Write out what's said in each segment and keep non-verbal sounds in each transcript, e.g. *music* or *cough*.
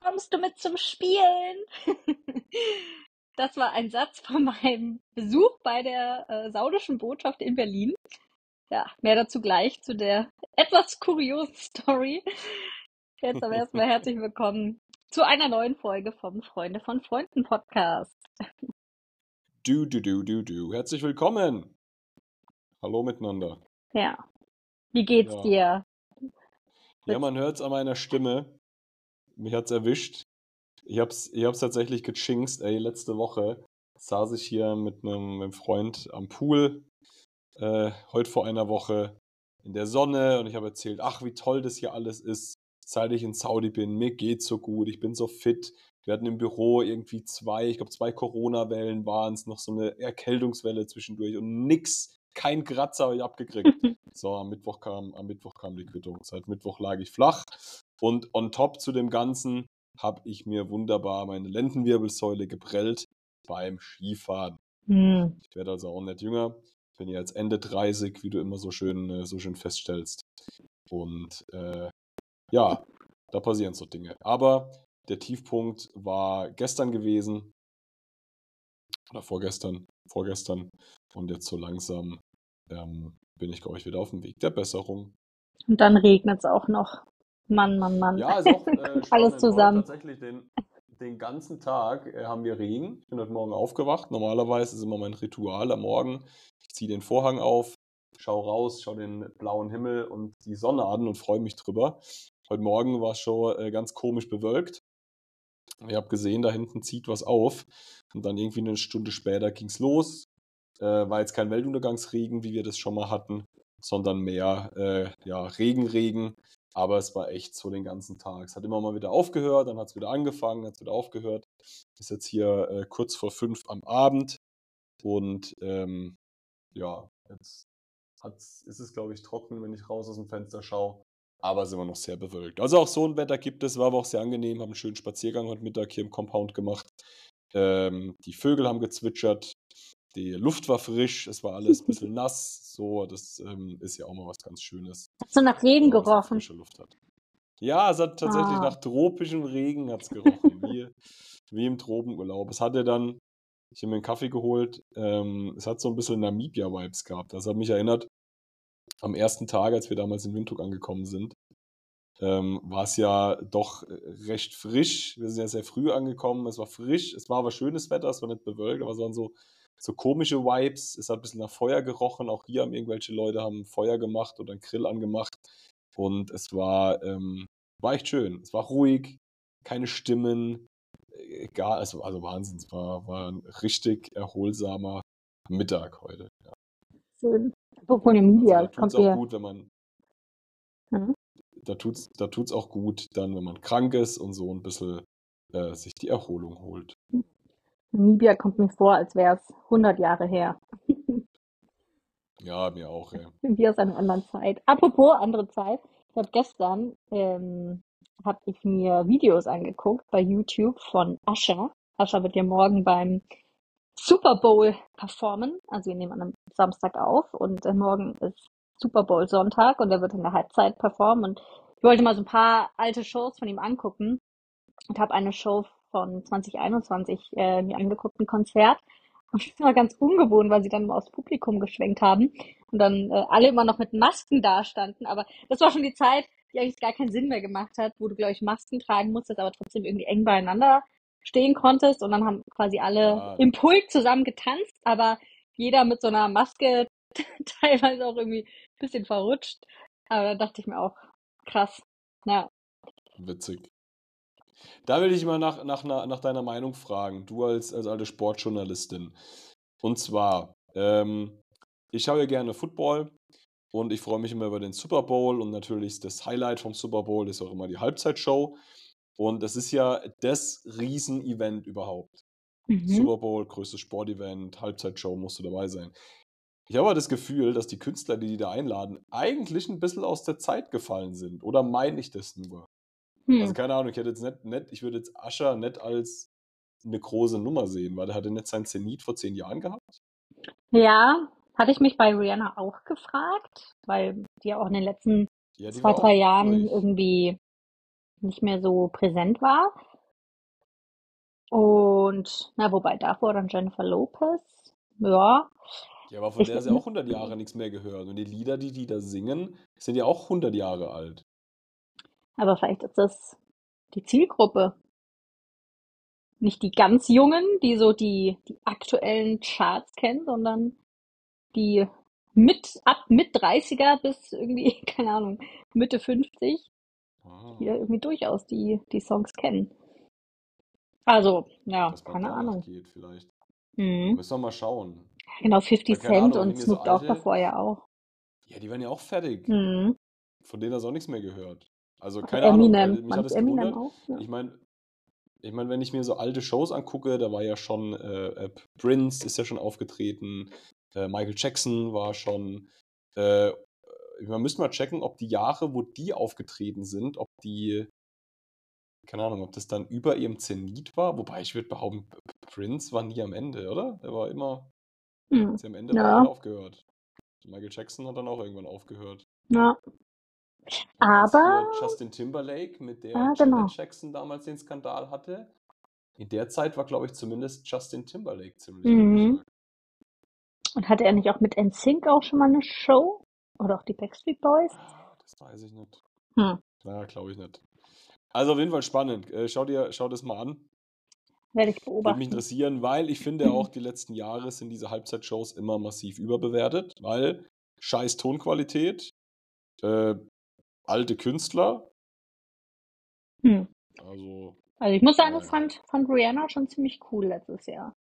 kommst du mit zum Spielen? *laughs* Das war ein Satz von meinem Besuch bei der äh, saudischen Botschaft in Berlin. Ja, mehr dazu gleich zu der etwas kuriosen Story. Jetzt aber erstmal *laughs* herzlich willkommen zu einer neuen Folge vom Freunde von Freunden Podcast. Du, du, du, du, du. Herzlich willkommen. Hallo miteinander. Ja. Wie geht's Ja. dir? Ja, man hört es an meiner Stimme. Mich hat's erwischt. Ich hab's, ich hab's tatsächlich gechinxt, ey. Letzte Woche saß ich hier mit einem, einem Freund am Pool. Äh, heute vor einer Woche in der Sonne und ich habe erzählt, ach, wie toll das hier alles ist, seit ich in Saudi bin. Mir geht's so gut, ich bin so fit. Wir hatten im Büro irgendwie zwei, ich glaube, zwei Corona-Wellen waren es, noch so eine Erkältungswelle zwischendurch und nix, kein Kratzer habe ich abgekriegt. *laughs* So, am Mittwoch kam, am Mittwoch kam die Quittung. Seit Mittwoch lag ich flach. Und on top zu dem Ganzen habe ich mir wunderbar meine Lendenwirbelsäule geprellt beim Skifahren. Hm. Ich werde also auch nicht jünger. Bin jetzt Ende 30, wie du immer so schön, äh, so schön feststellst. Und äh, ja, da passieren so Dinge. Aber der Tiefpunkt war gestern gewesen. Oder vorgestern. Vorgestern. Und jetzt so langsam ähm, bin ich, glaube ich, wieder auf dem Weg der Besserung. Und dann regnet's auch noch. Mann, Mann, Mann. Ja, ist auch äh, *laughs* Alles zusammen. Tatsächlich den, den ganzen Tag äh, haben wir Regen. Ich bin heute Morgen aufgewacht. Normalerweise ist immer mein Ritual am Morgen. Ich ziehe den Vorhang auf, schau raus, schau den blauen Himmel und die Sonne an und freue mich drüber. Heute Morgen war es schon äh, ganz komisch bewölkt. Ich habe gesehen, da hinten zieht was auf. Und dann irgendwie eine Stunde später ging es los. Äh, war jetzt kein Weltuntergangsregen, wie wir das schon mal hatten, sondern mehr äh, ja, Regenregen. Aber es war echt so den ganzen Tag. Es hat immer mal wieder aufgehört, dann hat es wieder angefangen, hat es wieder aufgehört. Ist jetzt hier äh, kurz vor fünf am Abend. Und ähm, ja, jetzt hat's, ist es, glaube ich, trocken, wenn ich raus aus dem Fenster schaue. Aber es ist immer noch sehr bewölkt. Also auch so ein Wetter gibt es, war aber auch sehr angenehm. Haben einen schönen Spaziergang heute Mittag hier im Compound gemacht. Ähm, die Vögel haben gezwitschert. Die Luft war frisch, es war alles ein bisschen nass. So, das ähm, ist ja auch mal was ganz Schönes Hast du nach Regen so gerochen? frische Luft hat. Ja, es hat tatsächlich Ah. nach tropischem Regen hat's gerochen, wie, wie im Tropenurlaub. Es hatte dann, ich habe mir einen Kaffee geholt, ähm, es hat so ein bisschen Namibia-Vibes gehabt. Das hat mich erinnert, am ersten Tag, als wir damals in Windhoek angekommen sind, ähm, war es ja doch recht frisch. Wir sind ja sehr früh angekommen, es war frisch, es war aber schönes Wetter, es war nicht bewölkt, aber es waren so, so komische Vibes. Es hat ein bisschen nach Feuer gerochen. Auch hier haben irgendwelche Leute haben Feuer gemacht oder einen Grill angemacht. Und es war, ähm, war echt schön. Es war ruhig, keine Stimmen, äh, gar, also, also Wahnsinn. Es war, war ein richtig erholsamer Mittag heute. Ja. Schön. Apropos Also Namibia, da das kommt auch mir. gut, wenn man, Hm? da tut's, da tut's auch gut, dann, wenn man krank ist und so ein bisschen äh, sich die Erholung holt. Namibia kommt mir vor, als wäre es 100 Jahre her. *laughs* Ja, mir auch, ja. Wie aus einer anderen Zeit. Apropos andere Zeit. Ich habe gestern ähm, habe ich mir Videos angeguckt bei YouTube von Ascher. Ascher wird ja morgen beim Super Bowl performen. Also wir nehmen an einem Samstag auf und äh, morgen ist Super Bowl Sonntag und er wird in der Halbzeit performen. Und ich wollte mal so ein paar alte Shows von ihm angucken und habe eine Show von 2021 äh, mir angeguckt, ein Konzert. Und das war ganz ungewohnt, weil sie dann mal aufs Publikum geschwenkt haben und dann äh, alle immer noch mit Masken dastanden. Aber das war schon die Zeit, die eigentlich gar keinen Sinn mehr gemacht hat, wo du, glaube ich, Masken tragen musstest, aber trotzdem irgendwie eng beieinander stehen konntest. Und dann haben quasi alle Ja. im Pult zusammen getanzt, aber jeder mit so einer Maske *laughs* teilweise auch irgendwie ein bisschen verrutscht. Aber da dachte ich mir auch, krass. Ja. Witzig. Da will ich mal nach, nach, nach, deiner Meinung fragen, du als, als alte Sportjournalistin. Und zwar, ähm, ich schaue ja gerne Football und ich freue mich immer über den Super Bowl und natürlich ist das Highlight vom Super Bowl ist auch immer die Halbzeitshow. Und das ist ja das Riesenevent überhaupt. Mhm. Super Bowl, größtes Sportevent, Halbzeitshow musst du dabei sein. Ich habe aber das Gefühl, dass die Künstler, die die da einladen, eigentlich ein bisschen aus der Zeit gefallen sind. Oder meine ich das nur? Also Hm. keine Ahnung, ich hätte jetzt nicht, nicht ich würde jetzt Ascher nicht als eine große Nummer sehen, weil der hatte nicht sein Zenit vor zehn Jahren gehabt. Ja, hatte ich mich bei Rihanna auch gefragt, weil die ja auch in den letzten Ja, zwei, drei Jahren durch. irgendwie nicht mehr so präsent war. Und, na, wobei davor dann Jennifer Lopez. Ja, Ja, aber von ich, der ist ja auch 100 Jahre nichts mehr gehört. Und die Lieder, die die da singen, sind ja auch 100 Jahre alt. Aber vielleicht ist das die Zielgruppe. Nicht die ganz Jungen, die so die, die aktuellen Charts kennen, sondern die mit, ab mit 30er bis irgendwie, *laughs* keine Ahnung, Mitte 50, die Ah, da irgendwie durchaus die, die Songs kennen. Also, ja, keine Ahnung. geht vielleicht. Mhm. Müssen wir mal schauen. Genau, 50 Weil keine Cent Ahnung, und so Snoop Dogg alte, davor ja auch. ja, die werden ja auch fertig. Mhm. Von denen hast du auch nichts mehr gehört. Also keine Ahnung, weil Eminem, mich hat es Eminem auch, ja. Ich meine, ich meine, wenn ich mir so alte Shows angucke, da war ja schon äh, äh, Prince ist ja schon aufgetreten, äh, Michael Jackson war schon. Äh, man müsste mal checken, ob die Jahre, wo die aufgetreten sind, ob die, keine Ahnung, ob das dann über ihrem Zenit war. Wobei ich würde behaupten, Prince war nie am Ende, oder? Er war immer, er am Ende Ja, aufgehört. Michael Jackson hat dann auch irgendwann aufgehört. ja. Aber, Justin Timberlake mit der ah, genau. Jackson damals den Skandal hatte, in der Zeit war, glaube ich, zumindest Justin Timberlake ziemlich Mhm. Und hatte er nicht auch mit NSYNC auch schon mal eine Show? Oder auch die Backstreet Boys? Ah, Das weiß ich nicht. Hm, Na, glaube ich nicht. Also auf jeden Fall spannend. Äh, schau dir, schau das mal an. werde ich Würde mich beobachten. interessieren, weil ich finde auch, die letzten Jahre sind diese Halbzeitshows immer massiv überbewertet, weil scheiß Tonqualität, äh, alte Künstler, Hm. also, Also ich muss sagen, ich fand, fand Rihanna schon ziemlich cool letztes Jahr.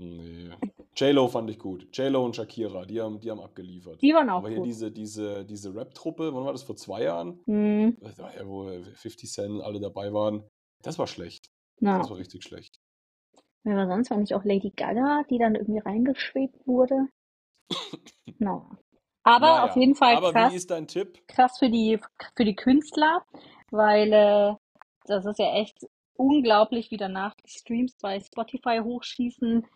Nee. J-Lo fand ich gut. J-Lo und Shakira, die haben, die haben abgeliefert. Die waren auch Aber hier gut. diese, diese, diese Rap-Truppe, wann war das? Vor zwei Jahren? Hm, war ja, wo 50 Cent alle dabei waren. Das war schlecht. ja. Das war richtig schlecht. Wer war sonst? War nicht auch Lady Gaga, die dann irgendwie reingeschwebt wurde? *coughs* Naja. Aber auf Naja, jeden Fall aber krass, wie ist dein Tipp? krass für die, für die Künstler, weil äh, das ist ja echt unglaublich, wie danach die Streams bei Spotify hochschießen,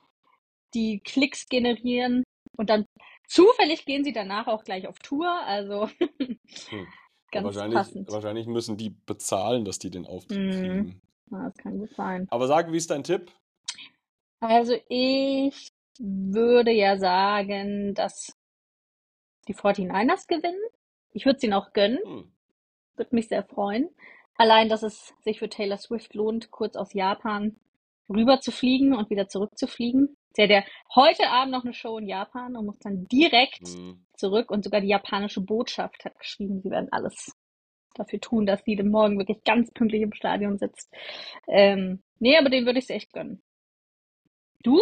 die Klicks generieren und dann zufällig gehen sie danach auch gleich auf Tour. Also *laughs* Hm. Ganz wahrscheinlich, passend. wahrscheinlich müssen die bezahlen, dass die den Auftritt Mhm. kriegen. Ja, das kann gut sein. Aber sag, wie ist dein Tipp? Also ich würde ja sagen, dass die 49ers gewinnen. Ich würde es ihnen auch gönnen, Hm. würde mich sehr freuen. Allein, dass es sich für Taylor Swift lohnt, kurz aus Japan rüber zu fliegen und wieder zurückzufliegen. Sie hat ja heute Abend noch eine Show in Japan und muss dann direkt Hm. zurück und sogar die japanische Botschaft hat geschrieben, sie werden alles dafür tun, dass sie morgen wirklich ganz pünktlich im Stadion sitzt. Ähm, nee, aber den würde ich es echt gönnen. Du?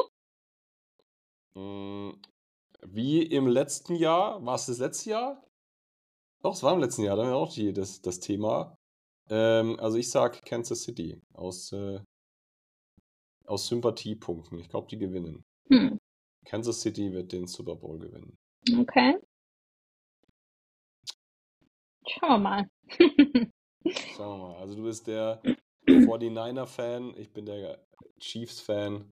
Wie im letzten Jahr, war es das letzte Jahr? Doch, es war im letzten Jahr, da haben wir auch die, das, das Thema. Ähm, also ich sag Kansas City aus, äh, aus Sympathiepunkten. Ich glaube, die gewinnen. Hm, Kansas City wird den Super Bowl gewinnen. okay. Schauen wir mal. *laughs* Schauen wir mal. Also du bist der *clears throat* 49er-Fan, ich bin der Chiefs-Fan.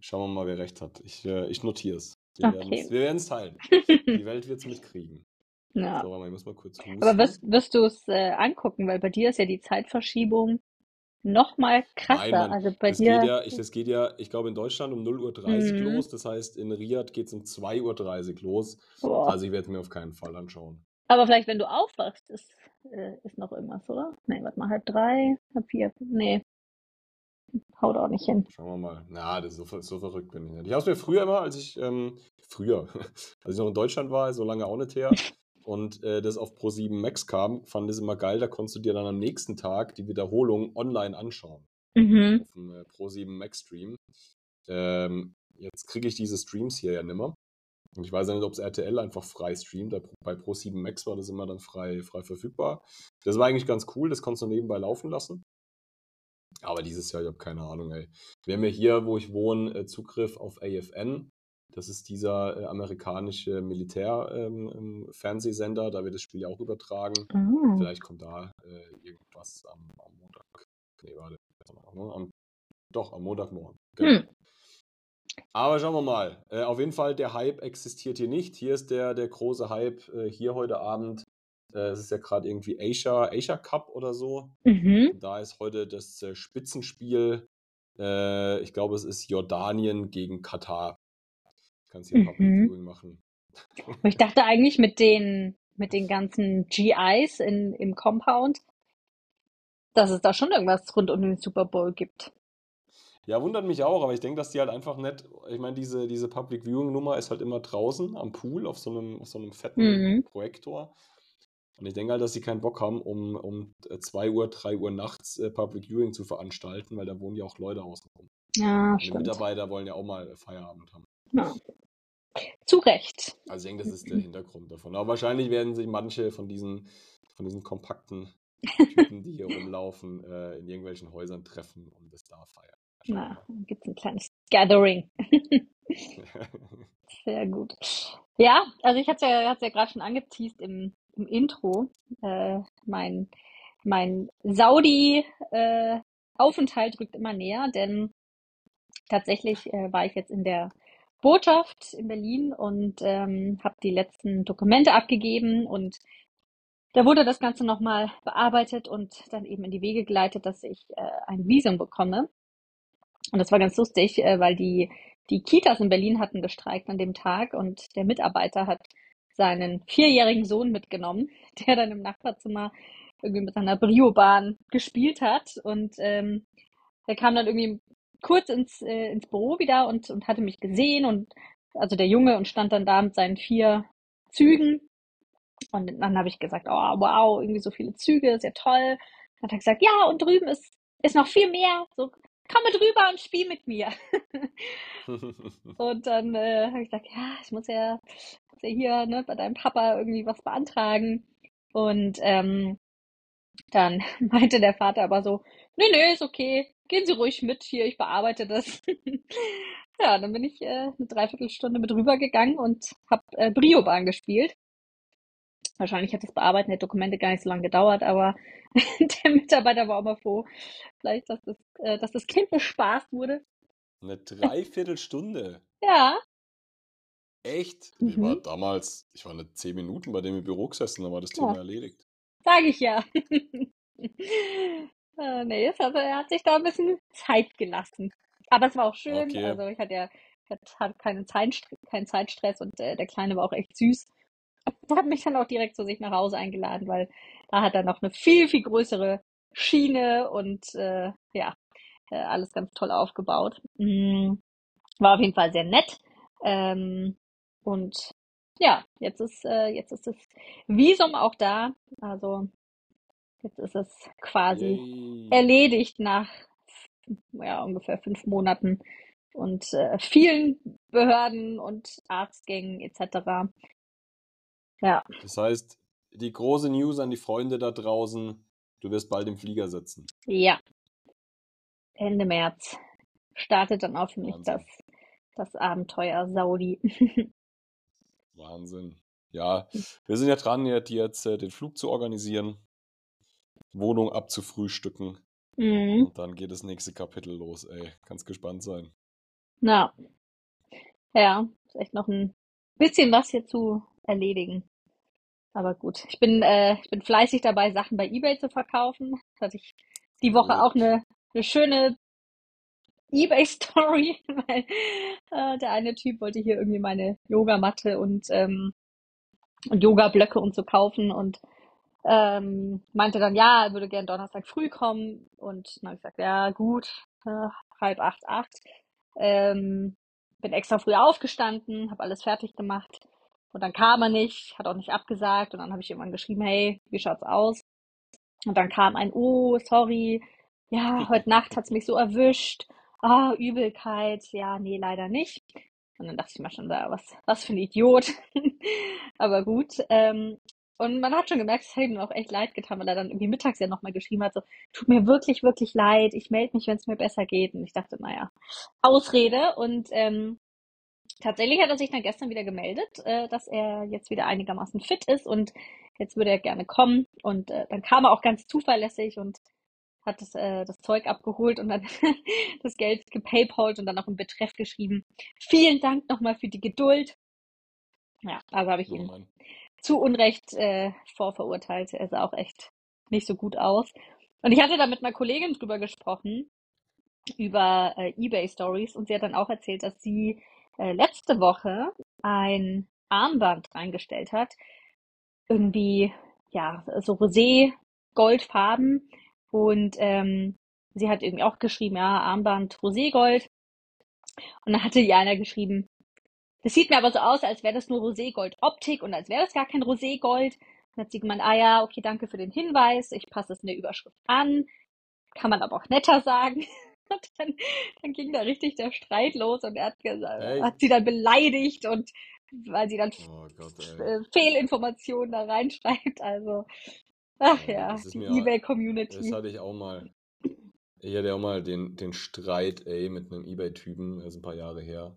Schauen wir mal, wer recht hat. Ich, äh, ich notiere es. Wir Okay. werden es teilen. Die *laughs* Welt wird es mitkriegen. Ja. So, ich muss mal kurz husten. Aber wirst, wirst du es äh, angucken, weil bei dir ist ja die Zeitverschiebung noch mal Nein, krasser. Mann, Also bei das dir. geht ja, ich, das geht ja, ich glaube in Deutschland um 0.30 Uhr Mhm. los. Das heißt, in Riyadh geht es um 2.30 Uhr los. Boah. Also ich werde mir auf keinen Fall anschauen. Aber vielleicht, wenn du aufwachst, ist, äh, ist noch irgendwas, oder? Nee, warte mal, halb drei, halb vier. Nee, haut auch nicht hin. Schauen wir mal. Na, das ist so, so verrückt bin ich nicht. Ich habe es mir früher immer, als ich, ähm, früher, *laughs* als ich noch in Deutschland war, so lange auch nicht her, *laughs* und äh, das auf Pro7 Max kam, fand ich es immer geil, da konntest du dir dann am nächsten Tag die Wiederholung online anschauen. Mhm. Auf dem äh, Pro7 Max Stream. Ähm, jetzt kriege ich diese Streams hier ja nimmer. Und ich weiß ja nicht, ob es RTL einfach frei streamt. Da- Bei Pro7 Max war das immer dann frei, frei verfügbar. Das war eigentlich ganz cool, das konntest du nebenbei laufen lassen. Aber dieses Jahr, ich habe keine Ahnung, ey. Wir haben ja hier, wo ich wohne, äh, Zugriff auf AFN. Das ist dieser äh, amerikanische Militär-Fernsehsender. da wird das Spiel ja auch übertragen. Ah. Vielleicht kommt da äh, irgendwas am, am Montag. Nee, warte. Ne? Am, doch, am Montagmorgen. Genau. Hm. Aber schauen wir mal. Auf jeden Fall, der Hype existiert hier nicht. Hier ist der, der große Hype hier heute Abend. Äh, es ist ja gerade irgendwie Asia, Asia Cup oder so. Mhm. Da ist heute das äh, Spitzenspiel Äh, ich glaube, es ist Jordanien gegen Katar. Kannst hier Public Mhm. Viewing machen. Ich dachte eigentlich mit den, mit den ganzen GIs in, im Compound, dass es da schon irgendwas rund um den Super Bowl gibt. Ja, wundert mich auch, aber ich denke, dass die halt einfach nicht, ich meine, diese, diese Public Viewing Nummer ist halt immer draußen am Pool auf so einem, auf so einem fetten Mhm. Projektor. Und ich denke halt, dass sie keinen Bock haben, um, um 2 Uhr, 3 Uhr nachts äh, Public Viewing zu veranstalten, weil da wohnen ja auch Leute außenrum. Ja, Und die. Mitarbeiter wollen ja auch mal Feierabend haben. Ja. Zu Recht. Also ich denke, das ist der Hintergrund davon. Aber wahrscheinlich werden sich manche von diesen, von diesen kompakten Typen, die hier rumlaufen, äh, in irgendwelchen Häusern treffen und das da feiern. Na, dann gibt's ein kleines Gathering. *laughs* Sehr gut. Ja, also ich hatte ja, hatte ja gerade schon angeteased im, im Intro. Äh, mein mein Saudi-Aufenthalt rückt immer näher, denn tatsächlich äh, war ich jetzt in der Botschaft in Berlin und ähm, habe die letzten Dokumente abgegeben und da wurde das Ganze nochmal bearbeitet und dann eben in die Wege geleitet, dass ich äh, ein Visum bekomme. Und das war ganz lustig, äh, weil die, die Kitas in Berlin hatten gestreikt an dem Tag und der Mitarbeiter hat seinen vierjährigen Sohn mitgenommen, *laughs* der dann im Nachbarzimmer irgendwie mit seiner Brio-Bahn gespielt hat. Und ähm, der kam dann irgendwie kurz ins, äh, ins Büro wieder und, und hatte mich gesehen und also der Junge und stand dann da mit seinen vier Zügen. Und dann habe ich gesagt, oh wow, irgendwie so viele Züge, ist ja toll. Dann hat er gesagt, ja, und drüben ist, ist noch viel mehr. So, komm mit rüber und spiel mit mir. *laughs* und dann äh, habe ich gesagt, ja, ich muss ja, muss ja hier ne, bei deinem Papa irgendwie was beantragen. Und ähm, dann *laughs* meinte der Vater aber so, nee, nee, ist okay, gehen Sie ruhig mit hier, ich bearbeite das. *laughs* ja, dann bin ich äh, eine Dreiviertelstunde mit rübergegangen und habe äh, Brio-Bahn gespielt. Wahrscheinlich hat das Bearbeiten der Dokumente gar nicht so lange gedauert, aber *laughs* der Mitarbeiter war auch mal froh, vielleicht, dass das, äh, dass das Kind bespaßt wurde. Eine Dreiviertelstunde. *laughs* Ja. Echt? Ich war Mhm. damals, ich war eine zehn Minuten bei dem im Büro gesessen, dann war das Thema Ja, erledigt. sag ich ja. Äh, *laughs* nee, hat, er hat sich da ein bisschen Zeit gelassen. Aber es war auch schön. Okay. Also ich hatte ja ich hatte keinen Zeitstress, keinen Zeitstress und äh, der Kleine war auch echt süß. Er *laughs* hat mich dann auch direkt zu sich nach Hause eingeladen, weil da hat er noch eine viel, viel größere Schiene und äh, ja, äh, alles ganz toll aufgebaut. Mm, War auf jeden Fall sehr nett. Ähm, und ja, jetzt ist, äh, jetzt ist das Visum auch da. Also jetzt ist es quasi Yay. erledigt nach ja, ungefähr fünf Monaten und äh, vielen Behörden und Arztgängen etc. Ja, Das heißt, die große News an die Freunde da draußen, du wirst bald im Flieger sitzen. ja, Ende März startet dann auch für mich das, Wahnsinn. das Abenteuer Saudi. *laughs* Wahnsinn. Ja, wir sind ja dran, jetzt, jetzt äh, den Flug zu organisieren, Wohnung abzufrühstücken Mhm. und dann geht das nächste Kapitel los, ey. Kannst gespannt sein. Na, ja, ist echt noch ein bisschen was hier zu erledigen. Aber gut, ich bin, äh, ich bin fleißig dabei, Sachen bei eBay zu verkaufen. Das hatte ich die Woche auch eine, eine schöne eBay-Story, *laughs* weil äh, der eine Typ wollte hier irgendwie meine Yogamatte und, ähm, und Yoga-Blöcke und so kaufen und ähm, meinte dann, ja, er würde gern Donnerstag früh kommen und dann habe ich gesagt, ja gut, äh, halb acht, acht. Ähm, bin extra früh aufgestanden, habe alles fertig gemacht und dann kam er nicht, hat auch nicht abgesagt und dann habe ich irgendwann geschrieben, hey, wie schaut's aus? Und dann kam ein, oh, sorry, ja, *laughs* heute Nacht hat's mich so erwischt, ah, Übelkeit, ja, nee, leider nicht. Und dann dachte ich mir schon, was, was für ein Idiot. *laughs* Aber gut. Ähm, und man hat schon gemerkt, es hat ihm auch echt leid getan, weil er dann irgendwie mittags ja nochmal geschrieben hat, so, tut mir wirklich, wirklich leid, ich melde mich, wenn es mir besser geht. Und ich dachte, naja, Ausrede. Und ähm, tatsächlich hat er sich dann gestern wieder gemeldet, äh, dass er jetzt wieder einigermaßen fit ist und jetzt würde er gerne kommen. Und äh, dann kam er auch ganz zuverlässig und hat das, äh, das Zeug abgeholt und dann *laughs* das Geld gepaypalt und dann auch im Betreff geschrieben. Vielen Dank nochmal für die Geduld. Ja, also habe ich Oh ihn Mann. zu Unrecht äh, vorverurteilt. Er sah auch echt nicht so gut aus. Und ich hatte da mit einer Kollegin drüber gesprochen über äh, eBay Stories und sie hat dann auch erzählt, dass sie äh, letzte Woche ein Armband reingestellt hat. Irgendwie, ja, so Rosé, Goldfarben. Und ähm, sie hat irgendwie auch geschrieben, ja, Armband Roségold. Und dann hatte Jana geschrieben, das sieht mir aber so aus, als wäre das nur Roségold-Optik und als wäre das gar kein Roségold. Dann hat sie gemeint, ah ja, okay, danke für den Hinweis, ich passe es in der Überschrift an. Kann man aber auch netter sagen. *laughs* Und dann, dann ging da richtig der Streit los und er hat, gesagt, Ey. hat sie dann beleidigt und weil sie dann Oh Gott, äh, Fehlinformationen da reinschreibt. Also, ach Ja, die eBay-Community. Das hatte ich auch mal. Ich hatte auch mal den, den Streit, ey, mit einem Ebay-Typen, das ist ein paar Jahre her.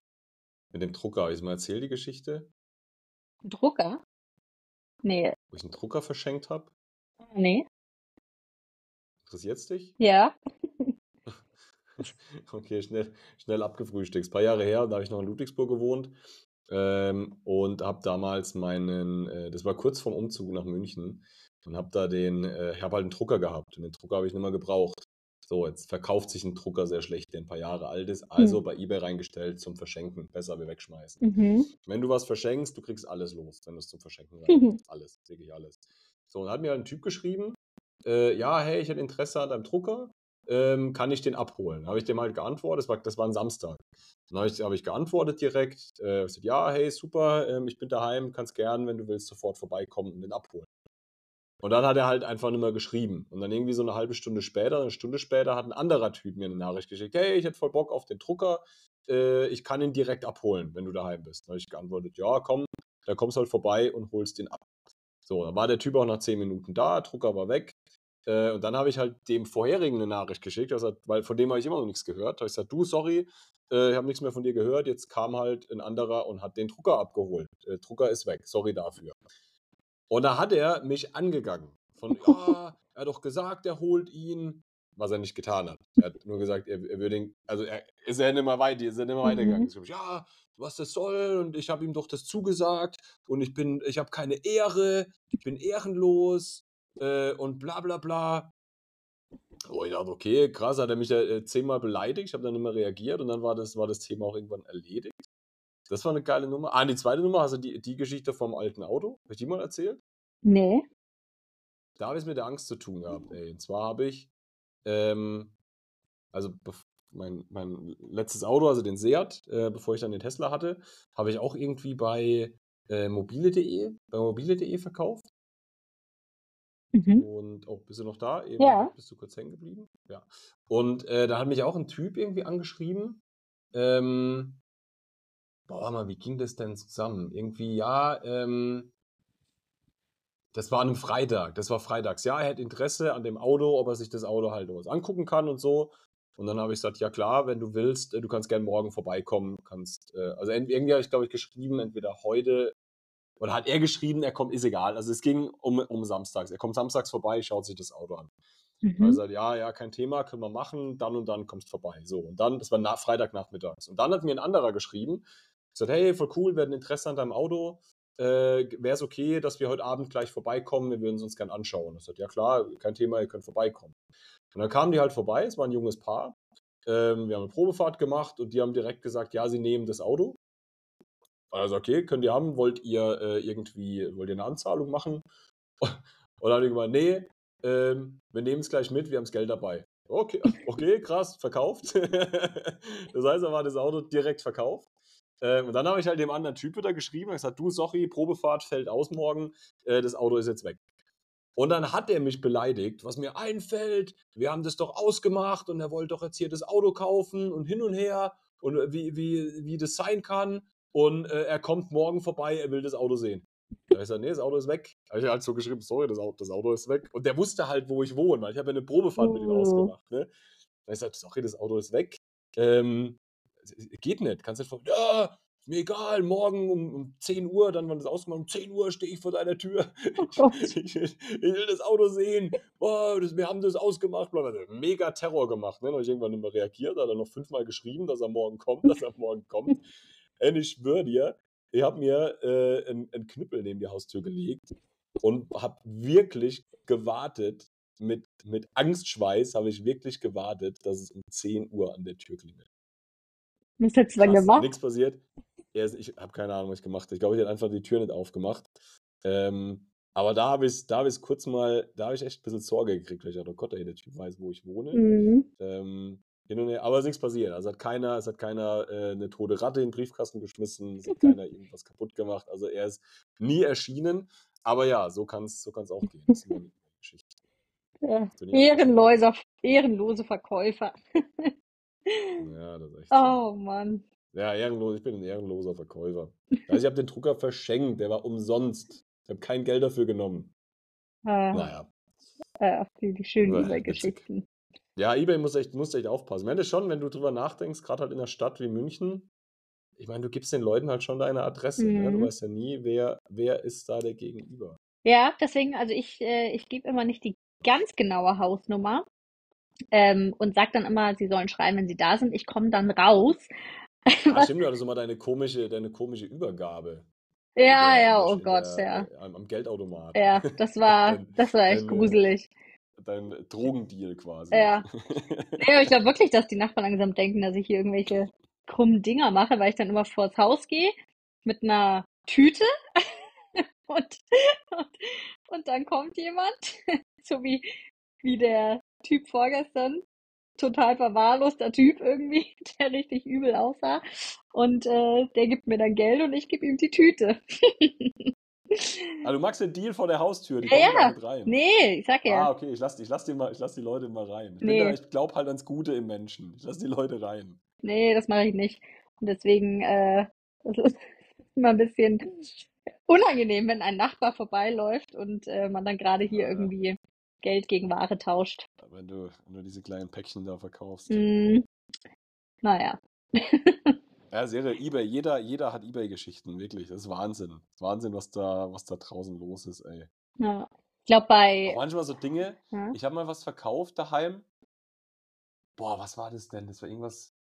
Mit dem Drucker. Habe ich mal erzählt, die Geschichte? Drucker? Nee, Wo ich einen Drucker verschenkt habe? nee, Interessiert's dich? ja. *laughs* Okay, schnell, schnell abgefrühstückt. Ein paar Jahre her, da habe ich noch in Ludwigsburg gewohnt ähm, und habe damals meinen, äh, das war kurz vorm Umzug nach München und habe da den, äh, ich habe halt einen Drucker gehabt und den Drucker habe ich nicht mehr gebraucht. So, jetzt verkauft sich ein Drucker sehr schlecht, der ein paar Jahre alt ist, also Hm. bei eBay reingestellt zum Verschenken. Besser wir wegschmeißen. Mhm. Wenn du was verschenkst, du kriegst alles los, wenn du es zum Verschenken *laughs* Mhm. Alles, wirklich alles. So, und hat mir halt ein Typ geschrieben, äh, ja, hey, ich hätte Interesse an deinem Drucker, ähm, kann ich den abholen? Habe ich dem halt geantwortet, das war, das war ein Samstag. Dann habe ich, hab ich geantwortet direkt, äh, gesagt, ja, hey, super, ähm, ich bin daheim, kannst gern, wenn du willst, sofort vorbeikommen und den abholen. Und dann hat er halt einfach nicht mehr geschrieben. Und dann irgendwie so eine halbe Stunde später, eine Stunde später, hat ein anderer Typ mir eine Nachricht geschickt, hey, ich hätte voll Bock auf den Drucker, äh, ich kann ihn direkt abholen, wenn du daheim bist. Dann habe ich geantwortet, ja, komm, da kommst du halt vorbei und holst den ab. So, dann war der Typ auch nach zehn Minuten da, Drucker war weg. Äh, und dann habe ich halt dem vorherigen eine Nachricht geschickt, also, weil von dem habe ich immer noch nichts gehört. Da habe ich gesagt, du, sorry, äh, ich habe nichts mehr von dir gehört. Jetzt kam halt ein anderer und hat den Drucker abgeholt. Der Drucker ist weg, sorry dafür. Und da hat er mich angegangen. Von, ja, *laughs* er hat doch gesagt, er holt ihn, was er nicht getan hat. Er hat nur gesagt, er, er würde ihn, also er ist ja nicht mehr weit, ist ja nicht mehr weitergegangen. Mhm. Ja, was das soll und ich habe ihm doch das zugesagt und ich bin, ich habe keine Ehre, ich bin ehrenlos äh, und bla bla bla. Oh, ich dachte, okay, krass, hat er mich ja äh, zehnmal beleidigt, ich habe dann nicht mehr reagiert und dann war das, war das Thema auch irgendwann erledigt. Das war eine geile Nummer. Ah, die zweite Nummer, hast du die, die Geschichte vom alten Auto? Habe ich die mal erzählt? Nee. Da habe ich es mit der Angst zu tun gehabt, ey. Und zwar habe ich, ähm, also mein, mein letztes Auto, also den Seat, äh, bevor ich dann den Tesla hatte, habe ich auch irgendwie bei äh, mobile.de, bei mobile.de verkauft. Mhm. Und, oh, bist du noch da? Eben Ja. bist du kurz hängen geblieben? Ja. Und äh, da hat mich auch ein Typ irgendwie angeschrieben. Ähm, boah, mal, wie ging das denn zusammen? Irgendwie, ja, ähm, das war an einem Freitag. Das war freitags. Ja, er hätte Interesse an dem Auto, ob er sich das Auto halt was angucken kann und so. Und dann habe ich gesagt, ja klar, wenn du willst, äh, du kannst gerne morgen vorbeikommen. Kannst, äh, also irgendwie habe ich, glaube ich, geschrieben, entweder heute oder hat er geschrieben, er kommt, ist egal. Also es ging um, um samstags. Er kommt samstags vorbei, schaut sich das Auto an. Mhm. Also ja, ja, kein Thema, können wir machen, dann und dann kommst vorbei. So, und dann, das war nach, Freitagnachmittags. Und dann hat mir ein anderer geschrieben, gesagt, hey, voll cool, wir hätten Interesse an deinem Auto. Äh, Wäre es okay, dass wir heute Abend gleich vorbeikommen, wir würden es uns gern anschauen. Ich sagte, ja klar, kein Thema, ihr könnt vorbeikommen. Und dann kamen die halt vorbei, es war ein junges Paar. Ähm, wir haben eine Probefahrt gemacht und die haben direkt gesagt, ja, sie nehmen das Auto. Also okay, könnt ihr haben, wollt ihr äh, irgendwie, wollt ihr eine Anzahlung machen? *laughs* Und dann habe ich gemeint, nee, ähm, wir nehmen es gleich mit, wir haben das Geld dabei. Okay, *laughs* okay, krass, verkauft. *laughs* das heißt, da war das Auto direkt verkauft. Ähm, und dann habe ich halt dem anderen Typ wieder geschrieben und gesagt, du, sorry, Probefahrt fällt aus morgen, äh, das Auto ist jetzt weg. Und dann hat er mich beleidigt, was mir einfällt, wir haben das doch ausgemacht und er wollte doch jetzt hier das Auto kaufen und hin und her und wie, wie, wie das sein kann. Und äh, er kommt morgen vorbei, er will das Auto sehen. Da ich gesagt, nee, das Auto ist weg. Da habe ich halt so geschrieben, sorry, das Auto, das Auto ist weg. Und der wusste halt, wo ich wohne, weil ich habe ja eine Probefahrt mit ihm Oh. ausgemacht. Ne? Da ich gesagt, sorry, das Auto ist weg. Ähm, geht nicht. Kannst nicht vor. Ja, ist mir egal, morgen um, um 10 Uhr, dann, wann das ausgemacht, um 10 Uhr stehe ich vor deiner Tür. *laughs* Oh. *laughs* Ich, will- ich will das Auto sehen. Boah, das, wir haben das ausgemacht. Mega Terror gemacht. Ne? Dann habe ich irgendwann nicht mehr reagiert. Hat er noch fünfmal geschrieben, dass er morgen kommt, dass er morgen kommt. Ey, ich schwöre dir, ich habe mir äh, einen, einen Knüppel neben die Haustür gelegt und habe wirklich gewartet, mit, mit Angstschweiß habe ich wirklich gewartet, dass es um 10 Uhr an der Tür klingelt. Was hättest du dann gemacht? nichts passiert. Er ich habe keine Ahnung, was ich gemacht habe. Ich glaube, ich hätte einfach die Tür nicht aufgemacht. Ähm, aber da habe ich da es kurz mal, da habe ich echt ein bisschen Sorge gekriegt, weil ich dachte, oh Gott, ey, der Typ weiß, wo ich wohne. Mhm. Ähm, hin und her, aber es ist nichts passiert. Also hat keiner, es hat keiner äh, eine tote Ratte in den Briefkasten geschmissen, es hat keiner *laughs* irgendwas kaputt gemacht. Also er ist nie erschienen. Aber ja, so kann es so kann's auch gehen. Das ist eine Geschichte. Ja. Ehrenloser, ehrenlose Verkäufer. Ja, das ist echt *laughs* so. Oh Mann. Ja, ehrenlos, ich bin ein ehrenloser Verkäufer. Also ich habe den Drucker verschenkt, der war umsonst. Ich habe kein Geld dafür genommen. Äh, Naja. äh, die, die schönen Ja, eBay-Geschichten. Ja, eBay muss echt, muss echt aufpassen. Ich meine schon, wenn du drüber nachdenkst, gerade halt in einer Stadt wie München, ich meine, du gibst den Leuten halt schon deine Adresse. Ne? Du Mhm. weißt ja nie, wer, wer ist da der Gegenüber. Ja, deswegen, also ich, äh, ich gebe immer nicht die ganz genaue Hausnummer ähm, und sage dann immer, sie sollen schreiben, wenn sie da sind. Ich komme dann raus. Was? stimmt, du hattest immer deine komische, deine komische Übergabe. Ja, ja, oh Gott, der, ja. äh, am, am Geldautomat. Ja, das war, *laughs* das war echt äh, gruselig. Dein Drogendeal quasi. Ja. *laughs* Aber ich glaube wirklich, dass die Nachbarn langsam denken, dass ich hier irgendwelche krummen Dinger mache, weil ich dann immer vors Haus gehe mit einer Tüte *laughs* und, und, und dann kommt jemand, *laughs* so wie, wie der Typ vorgestern, total verwahrloster Typ irgendwie, der richtig übel aussah. Und äh, der gibt mir dann Geld und ich gebe ihm die Tüte. Ah, du magst den Deal vor der Haustür, die Ja, kommen ja. mit rein. Nee, ich sag Ah, ja. okay, ich lass, ich lass die mal, ich lass die Leute mal rein. Ich, Nee. da, ich glaube halt ans Gute im Menschen. Ich lass die Leute rein. Nee, das mache ich nicht. Und deswegen, äh, das ist *laughs* immer ein bisschen unangenehm, wenn ein Nachbar vorbeiläuft und äh, man dann gerade hier Ja. irgendwie Geld gegen Ware tauscht. Wenn du, wenn du diese kleinen Päckchen da verkaufst. Hm, naja. *laughs* Ja, Serie, Ebay, jeder, jeder hat Ebay-Geschichten, wirklich. Das ist Wahnsinn. Das ist Wahnsinn, was da, was da draußen los ist, ey. Ja. Ich glaube Auch bei, manchmal so Dinge, ja, ich habe mal was verkauft daheim. Boah, was war das denn? Das war irgendwas.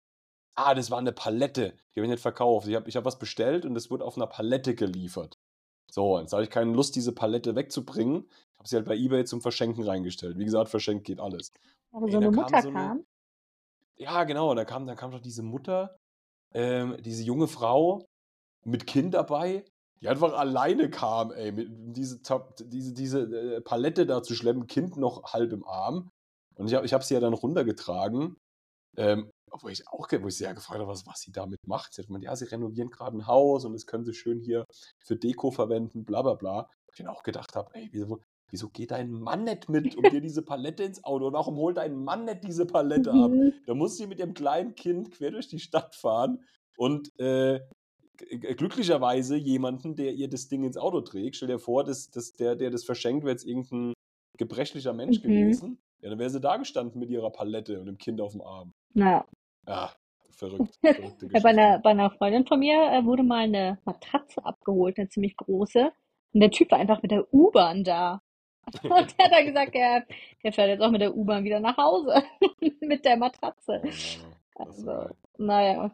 Ah, das war eine Palette. Die habe ich nicht verkauft. Ich habe ich hab was bestellt und es wurde auf einer Palette geliefert. So, jetzt hatte ich keine Lust, diese Palette wegzubringen. Habe sie halt bei eBay zum Verschenken reingestellt. Wie gesagt, verschenkt geht alles. aber Ey, so eine kam Mutter so eine- kam. Ja, genau. Da kam, da kam doch diese Mutter, ähm, diese junge Frau mit Kind dabei, die einfach alleine kam, ey, mit diese, diese, diese äh, Palette da zu schleppen, Kind noch halb im Arm. Und ich habe ich hab sie ja dann runtergetragen. Ähm, wo ich auch wo ich sie gefragt habe, was, was sie damit macht. Sie hat gemeint, ja, sie renovieren gerade ein Haus und das können sie schön hier für Deko verwenden, bla bla bla. Ich dann auch gedacht habe, ey, wieso, wieso geht dein Mann nicht mit und *laughs* dir diese Palette ins Auto? Und warum holt dein Mann nicht diese Palette ab? Mhm. Da muss sie mit ihrem kleinen Kind quer durch die Stadt fahren und äh, glücklicherweise jemanden, der ihr das Ding ins Auto trägt. Stell dir vor, dass, dass der, der das verschenkt, wäre jetzt irgendein gebrechlicher Mensch Mhm. gewesen. Ja, dann wäre sie da gestanden mit ihrer Palette und dem Kind auf dem Arm. Naja. Ja, verrückt. *laughs* Ja, bei einer, bei einer Freundin von mir äh, wurde mal eine Matratze abgeholt, eine ziemlich große. Und der Typ war einfach mit der U-Bahn da. *laughs* Und der hat dann gesagt, er, der fährt jetzt auch mit der U-Bahn wieder nach Hause. *laughs* mit der Matratze. Also, naja.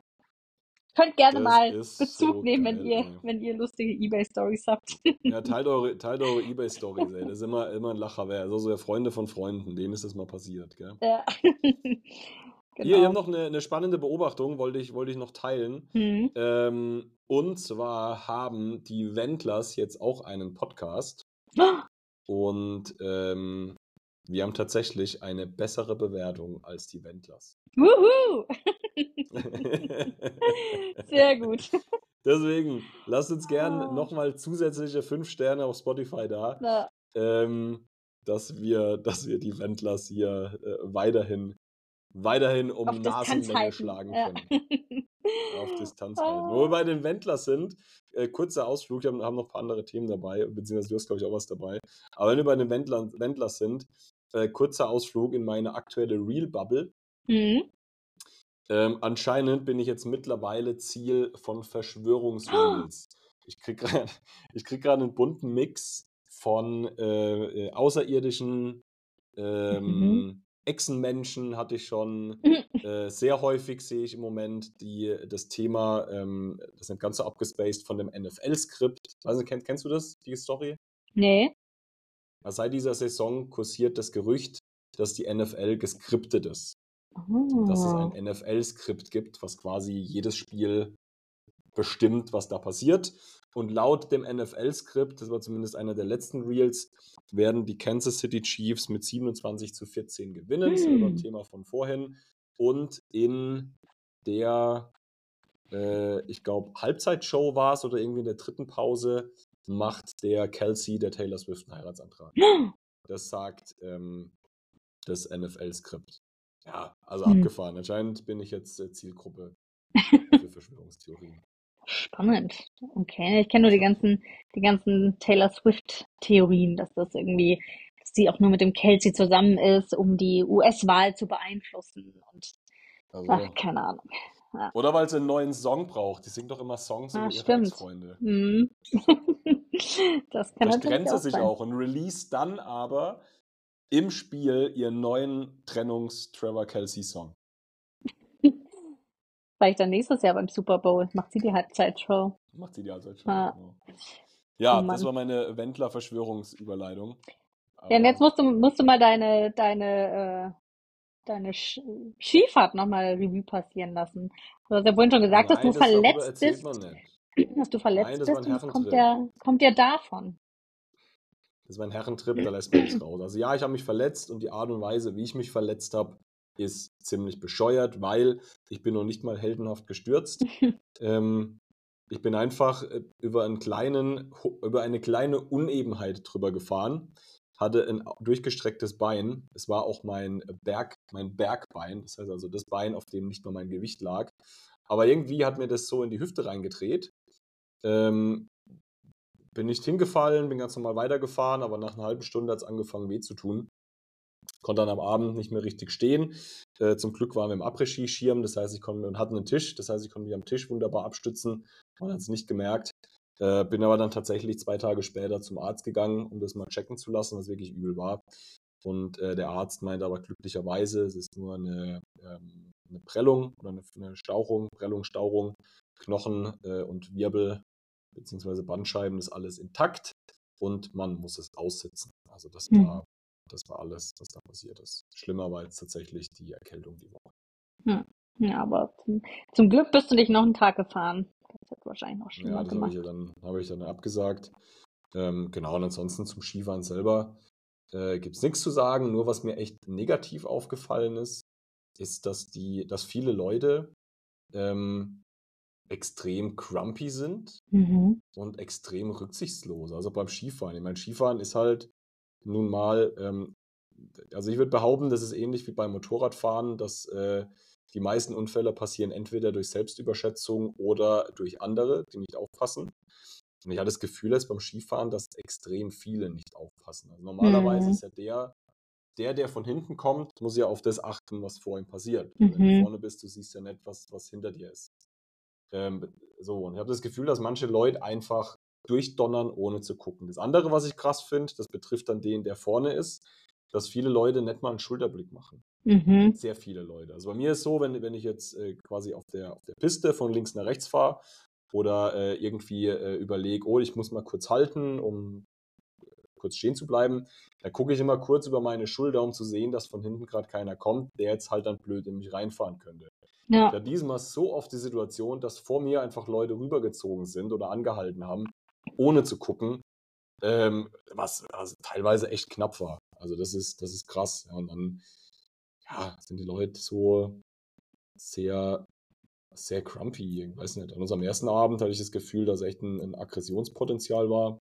Könnt gerne Das mal Bezug so nehmen, wenn geil, ihr, ey. wenn ihr lustige EBay-Stories habt. *laughs* Ja, teilt eure, teilt eure Ebay-Stories, ey. Das ist immer, immer ein Lacher wert. Also so der Freunde von Freunden, denen ist das mal passiert, gell? Ja. Hier, ich habe Genau. noch eine, eine spannende Beobachtung, wollte ich, wollte ich noch teilen. Hm. Ähm, und zwar haben die Wendlers jetzt auch einen Podcast. *gasps* Und ähm, wir haben tatsächlich eine bessere Bewertung als die Wendlers. Wuhu! *laughs* Sehr gut. Deswegen, lasst uns gern Ah. nochmal zusätzliche fünf Sterne auf Spotify da, ähm, dass, wir, dass wir die Wendlers hier äh, weiterhin, weiterhin um auf Nasenlänge schlagen Ja. können. *laughs* Auf Distanz halten. Ah. Wo wir bei den Wendlers sind, äh, kurzer Ausflug, wir haben, haben noch ein paar andere Themen dabei, beziehungsweise du hast, glaube ich, auch was dabei. Aber wenn wir bei den Wendlern, Wendlers sind, äh, kurzer Ausflug in meine aktuelle Real-Bubble. Hm. Ähm, anscheinend bin ich jetzt mittlerweile Ziel von Verschwörungsreels. *gasps* Ich krieg gerade krieg einen bunten Mix von äh, äh, außerirdischen ähm, Mhm. Echsenmenschen hatte ich schon. *laughs* Äh, sehr häufig sehe ich im Moment die, das Thema, ähm, das ist ganz so abgespaced von dem NFL-Skript. Also, kenn, kennst du das, die Story? Nee. Seit dieser Saison kursiert das Gerücht, dass die NFL geskriptet ist. Dass es ein Oh. NFL-Skript gibt, was quasi jedes Spiel bestimmt, was da passiert. Und laut dem NFL-Skript, das war zumindest einer der letzten Reels, werden die Kansas City Chiefs mit 27 zu 14 gewinnen. Das war ein Hm. Thema von vorhin. Und in der, äh, ich glaube, Halbzeitshow war es oder irgendwie in der dritten Pause, macht der Kelsey, der Taylor Swift, einen Heiratsantrag. *gasps* Das sagt ähm, das NFL-Skript. Ja, also Hm. abgefahren. Anscheinend bin ich jetzt äh, Zielgruppe für *laughs* Verschwörungstheorien. Spannend. Okay, ich kenne nur die ganzen, die ganzen Taylor Swift-Theorien, dass das irgendwie, dass sie auch nur mit dem Kelsey zusammen ist, um die US-Wahl zu beeinflussen. Und Also, ach, keine Ahnung. Ja, oder weil sie einen neuen Song braucht. Die singt doch immer Songs ah, über ihre stimmt. Ex-Freunde. Hm. *laughs* Das kann Vielleicht trennt sie sich sein. auch und release dann aber im Spiel ihren neuen Trennungs-Trevor Kelsey-Song. Vielleicht dann nächstes Jahr beim Super Bowl macht sie die Halbzeitshow. Macht sie die schon. Ah, Genau. oh Ja, das Mann. war meine Wendler-Verschwörungsüberleitung. Ja, und jetzt musst du, musst du mal deine, deine, äh, deine Sch Skifahrt nochmal Revue passieren lassen. Du hast ja vorhin schon gesagt, dass du nein, das verletzt bist, dass du Nein, verletzt das war ein bist und das kommt ja, kommt ja davon. Das war ein Herrentrip, da lässt man nichts raus. Also ja, ich habe mich verletzt und die Art und Weise, wie ich mich verletzt habe, ist ziemlich bescheuert, weil ich bin noch nicht mal heldenhaft gestürzt. *laughs* Ähm, ich bin einfach äh, über einen kleinen, über eine kleine Unebenheit drüber gefahren, hatte ein durchgestrecktes Bein. Es war auch mein Berg, mein Bergbein, das heißt also das Bein, auf dem nicht mal mein Gewicht lag. Aber irgendwie hat mir das so in die Hüfte reingedreht. Ähm, bin nicht hingefallen, bin ganz normal weitergefahren, aber nach einer halben Stunde hat es angefangen weh zu tun. Konnte dann am Abend nicht mehr richtig stehen. Äh, zum Glück waren wir im Après-Ski-Schirm, das heißt, ich konnte und hatten einen Tisch, das heißt, ich konnte mich am Tisch wunderbar abstützen. Man hat es nicht gemerkt. Äh, bin aber dann tatsächlich zwei Tage später zum Arzt gegangen, um das mal checken zu lassen, was wirklich übel war. Und äh, der Arzt meinte aber glücklicherweise, es ist nur eine, ähm, eine Prellung oder eine, eine Stauchung, Prellung, Stauchung, Knochen äh, und Wirbel beziehungsweise Bandscheiben ist alles intakt und man muss es aussitzen. Also das Hm. war, das war alles, was da passiert ist. Schlimmer war jetzt tatsächlich die Erkältung die Woche. Hm. Ja, aber zum, zum Glück bist du nicht noch einen Tag gefahren. Das hätte wahrscheinlich noch Ja, schlimmer das habe ich ja gemacht. dann, habe ich dann abgesagt. Ähm, genau, und ansonsten zum Skifahren selber äh, gibt es nichts zu sagen. Nur was mir echt negativ aufgefallen ist, ist, dass die, dass viele Leute ähm, extrem grumpy sind Mhm. und extrem rücksichtslos. Also beim Skifahren. Ich meine, Skifahren ist halt nun mal, ähm, also ich würde behaupten, das ist ähnlich wie beim Motorradfahren, dass äh, die meisten Unfälle passieren entweder durch Selbstüberschätzung oder durch andere, die nicht aufpassen. Und ich hatte das Gefühl jetzt beim Skifahren, dass extrem viele nicht aufpassen. Also normalerweise Mhm. ist ja der, der, der von hinten kommt, muss ja auf das achten, was vor ihm passiert. Wenn du Mhm. vorne bist, du siehst ja nicht, was, was hinter dir ist. Ähm, so, und ich habe das Gefühl, dass manche Leute einfach durchdonnern, ohne zu gucken. Das andere, was ich krass finde, das betrifft dann den, der vorne ist, dass viele Leute nicht mal einen Schulterblick machen. Mhm. Sehr viele Leute. Also bei mir ist so, wenn, wenn ich jetzt äh, quasi auf der, auf der Piste von links nach rechts fahre oder äh, irgendwie äh, überlege, oh, ich muss mal kurz halten, um kurz stehen zu bleiben, da gucke ich immer kurz über meine Schulter, um zu sehen, dass von hinten gerade keiner kommt, der jetzt halt dann blöd in mich reinfahren könnte. Ich Ja. hatte diesmal so oft die Situation, dass vor mir einfach Leute rübergezogen sind oder angehalten haben, ohne zu gucken, ähm, was also teilweise echt knapp war. Also das ist, das ist krass. Ja, und dann ja, sind die Leute so sehr, sehr grumpy. Ich weiß nicht. An unserem ersten Abend hatte ich das Gefühl, dass echt ein, ein Aggressionspotenzial war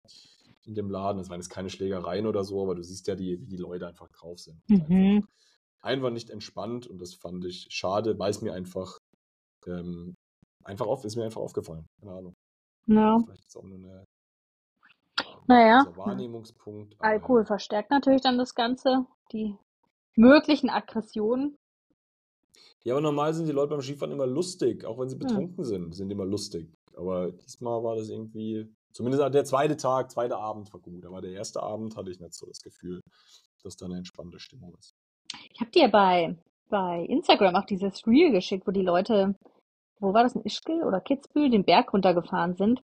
in dem Laden. Es waren jetzt keine Schlägereien oder so, aber du siehst ja, die, wie die Leute einfach drauf sind. Ist einfach, Mhm. einfach nicht entspannt und das fand ich schade, weil es mir einfach ähm, einfach auf, ist mir einfach aufgefallen. Keine Ahnung. Ja. Vielleicht ist es auch nur eine, Naja. dieser Wahrnehmungspunkt. Aber Alkohol verstärkt natürlich dann das Ganze, die möglichen Aggressionen. Ja, aber normal sind die Leute beim Skifahren immer lustig, auch wenn sie Hm. betrunken sind, sind immer lustig. Aber diesmal war das irgendwie, zumindest der zweite Tag, zweite Abend war gut, aber der erste Abend hatte ich nicht so das Gefühl, dass da eine entspannte Stimmung ist. Ich habe dir bei, bei Instagram auch dieses Reel geschickt, wo die Leute, wo war das, in Ischgl oder Kitzbühel, den Berg runtergefahren sind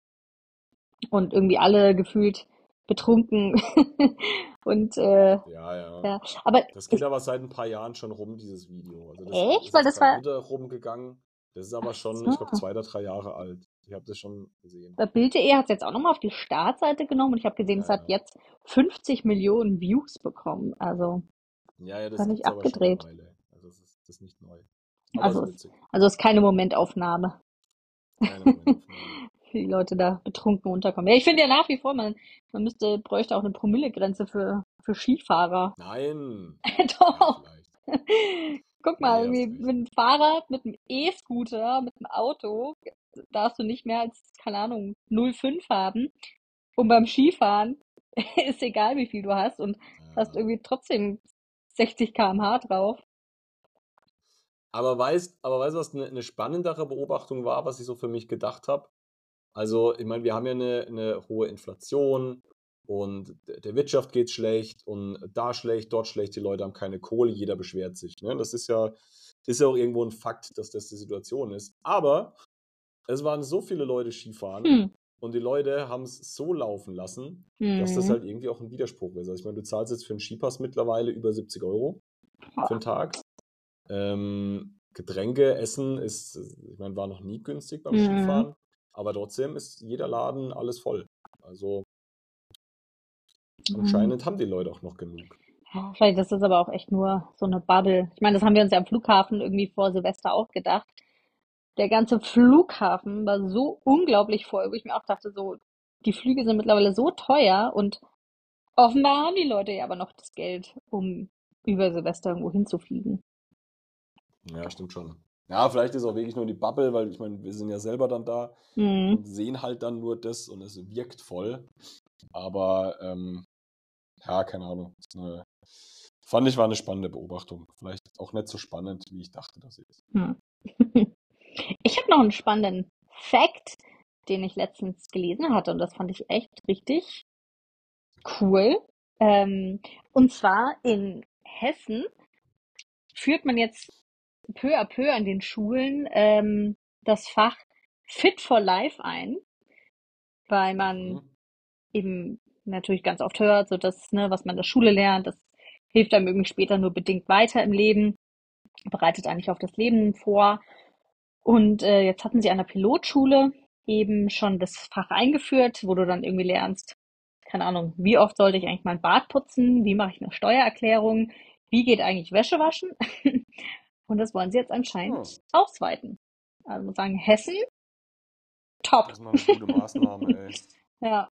und irgendwie alle gefühlt betrunken *laughs* und äh, Ja, ja. ja, aber Das ich, geht aber seit ein paar Jahren schon rum, dieses Video. Also das echt, ist weil das war, Mutter rumgegangen. Das ist aber schon, so, ich glaube, zwei oder drei Jahre alt. Ich habe das schon gesehen. Bild.de hat es jetzt auch nochmal auf die Startseite genommen und ich habe gesehen, es Ja, hat ja. jetzt 50 Millionen Views bekommen, also Ja, ja, das schon eine abgedreht. Also das ist, das ist nicht neu. Aber Also ist es, also es ist keine Momentaufnahme. Keine Momentaufnahme. *laughs* wie die Leute da betrunken unterkommen. Ja, ich finde ja nach wie vor, man, man müsste, bräuchte auch eine Promillegrenze für, für Skifahrer. Nein. *laughs* Ja, Doch. Guck mal, hast irgendwie recht. mit dem Fahrrad, mit dem E-Scooter, mit dem Auto darfst du nicht mehr als, keine Ahnung, 0,5 haben. Und beim Skifahren *laughs* ist egal, wie viel du hast und hast Ja. irgendwie trotzdem 60 km/h drauf. Aber weißt, aber weißt du, was eine, eine spannendere Beobachtung war, was ich so für mich gedacht habe? Also, ich meine, wir haben ja eine, eine hohe Inflation und der Wirtschaft geht schlecht und da schlecht, dort schlecht, die Leute haben keine Kohle, jeder beschwert sich. Ne? Das ist ja, ist ja auch irgendwo ein Fakt, dass das die Situation ist. Aber es waren so viele Leute Skifahren Hm. und die Leute haben es so laufen lassen, dass das Hm. halt irgendwie auch ein Widerspruch ist. Also, ich meine, du zahlst jetzt für einen Skipass mittlerweile über 70 Euro für einen Tag. Ähm, Getränke, Essen ist, ich meine, war noch nie günstig beim Mhm. Skifahren, aber trotzdem ist jeder Laden alles voll. Also Mhm. anscheinend haben die Leute auch noch genug. Ja, vielleicht ist das aber auch echt nur so eine Bubble. Ich meine, das haben wir uns ja am Flughafen irgendwie vor Silvester auch gedacht. Der ganze Flughafen war so unglaublich voll, wo ich mir auch dachte, so, die Flüge sind mittlerweile so teuer und offenbar haben die Leute ja aber noch das Geld, um über Silvester irgendwo hinzufliegen. Ja, stimmt schon. Ja, vielleicht ist auch wirklich nur die Bubble, weil ich meine, wir sind ja selber dann da Mhm. und sehen halt dann nur das und es wirkt voll. Aber ähm, ja, keine Ahnung. Ist eine, fand ich war eine spannende Beobachtung. Vielleicht auch nicht so spannend, wie ich dachte, dass sie ist. Hm. *laughs* Ich habe noch einen spannenden Fact, den ich letztens gelesen hatte und das fand ich echt richtig cool. Ähm, und zwar in Hessen führt man jetzt peu à peu an den Schulen ähm, das Fach Fit for Life ein, weil man Mhm. eben natürlich ganz oft hört, so das, ne, was man in der Schule lernt, das hilft einem irgendwie später nur bedingt weiter im Leben, bereitet eigentlich auf das Leben vor. Und äh, jetzt hatten sie an der Pilotschule eben schon das Fach eingeführt, wo du dann irgendwie lernst, keine Ahnung, wie oft sollte ich eigentlich mein Bad putzen, wie mache ich eine Steuererklärung, wie geht eigentlich Wäsche waschen? *laughs* Und das wollen sie jetzt Hm, anscheinend ausweiten. Also muss sagen, Hessen, top. das ist mal eine gute Maßnahme, ey. *laughs* Ja.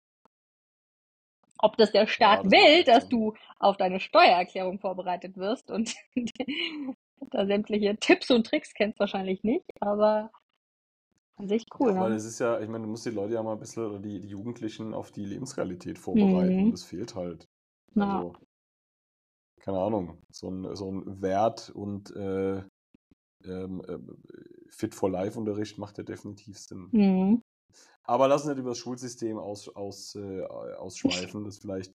Ob das der Ja, Staat das macht will, dass du auf deine Steuererklärung vorbereitet wirst und *laughs* da sämtliche Tipps und Tricks kennst, wahrscheinlich nicht, aber an sich Ja, cool, weil ne? es ist ja, ich meine, du musst die Leute ja mal ein bisschen oder die, die Jugendlichen auf die Lebensrealität vorbereiten. Mhm. Das fehlt halt. Na, Also, keine Ahnung, so ein, so ein Wert und äh, ähm, äh, Fit for Life Unterricht macht ja definitiv Sinn. mhm. Aber lass uns nicht über das Schulsystem aus, aus, äh, ausschweifen. Das ist vielleicht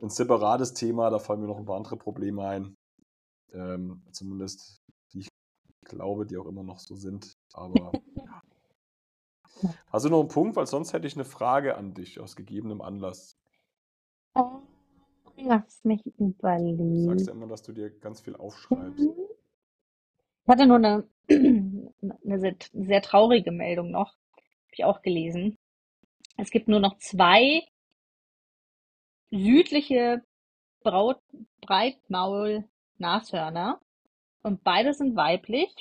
ein separates Thema, da fallen mir noch ein paar andere Probleme ein. Ähm, zumindest die ich glaube, die auch immer noch so sind. Aber. *laughs* Hast du noch einen Punkt? Weil sonst hätte ich eine Frage an dich aus gegebenem Anlass. Lass mich Du sagst ja überlegen. immer, dass du dir ganz viel aufschreibst. Ich hatte nur eine, *clears throat* eine sehr, sehr traurige Meldung noch, habe ich auch gelesen. Es gibt nur noch zwei südliche Braut Breitmaul-Nashörner und beide sind weiblich.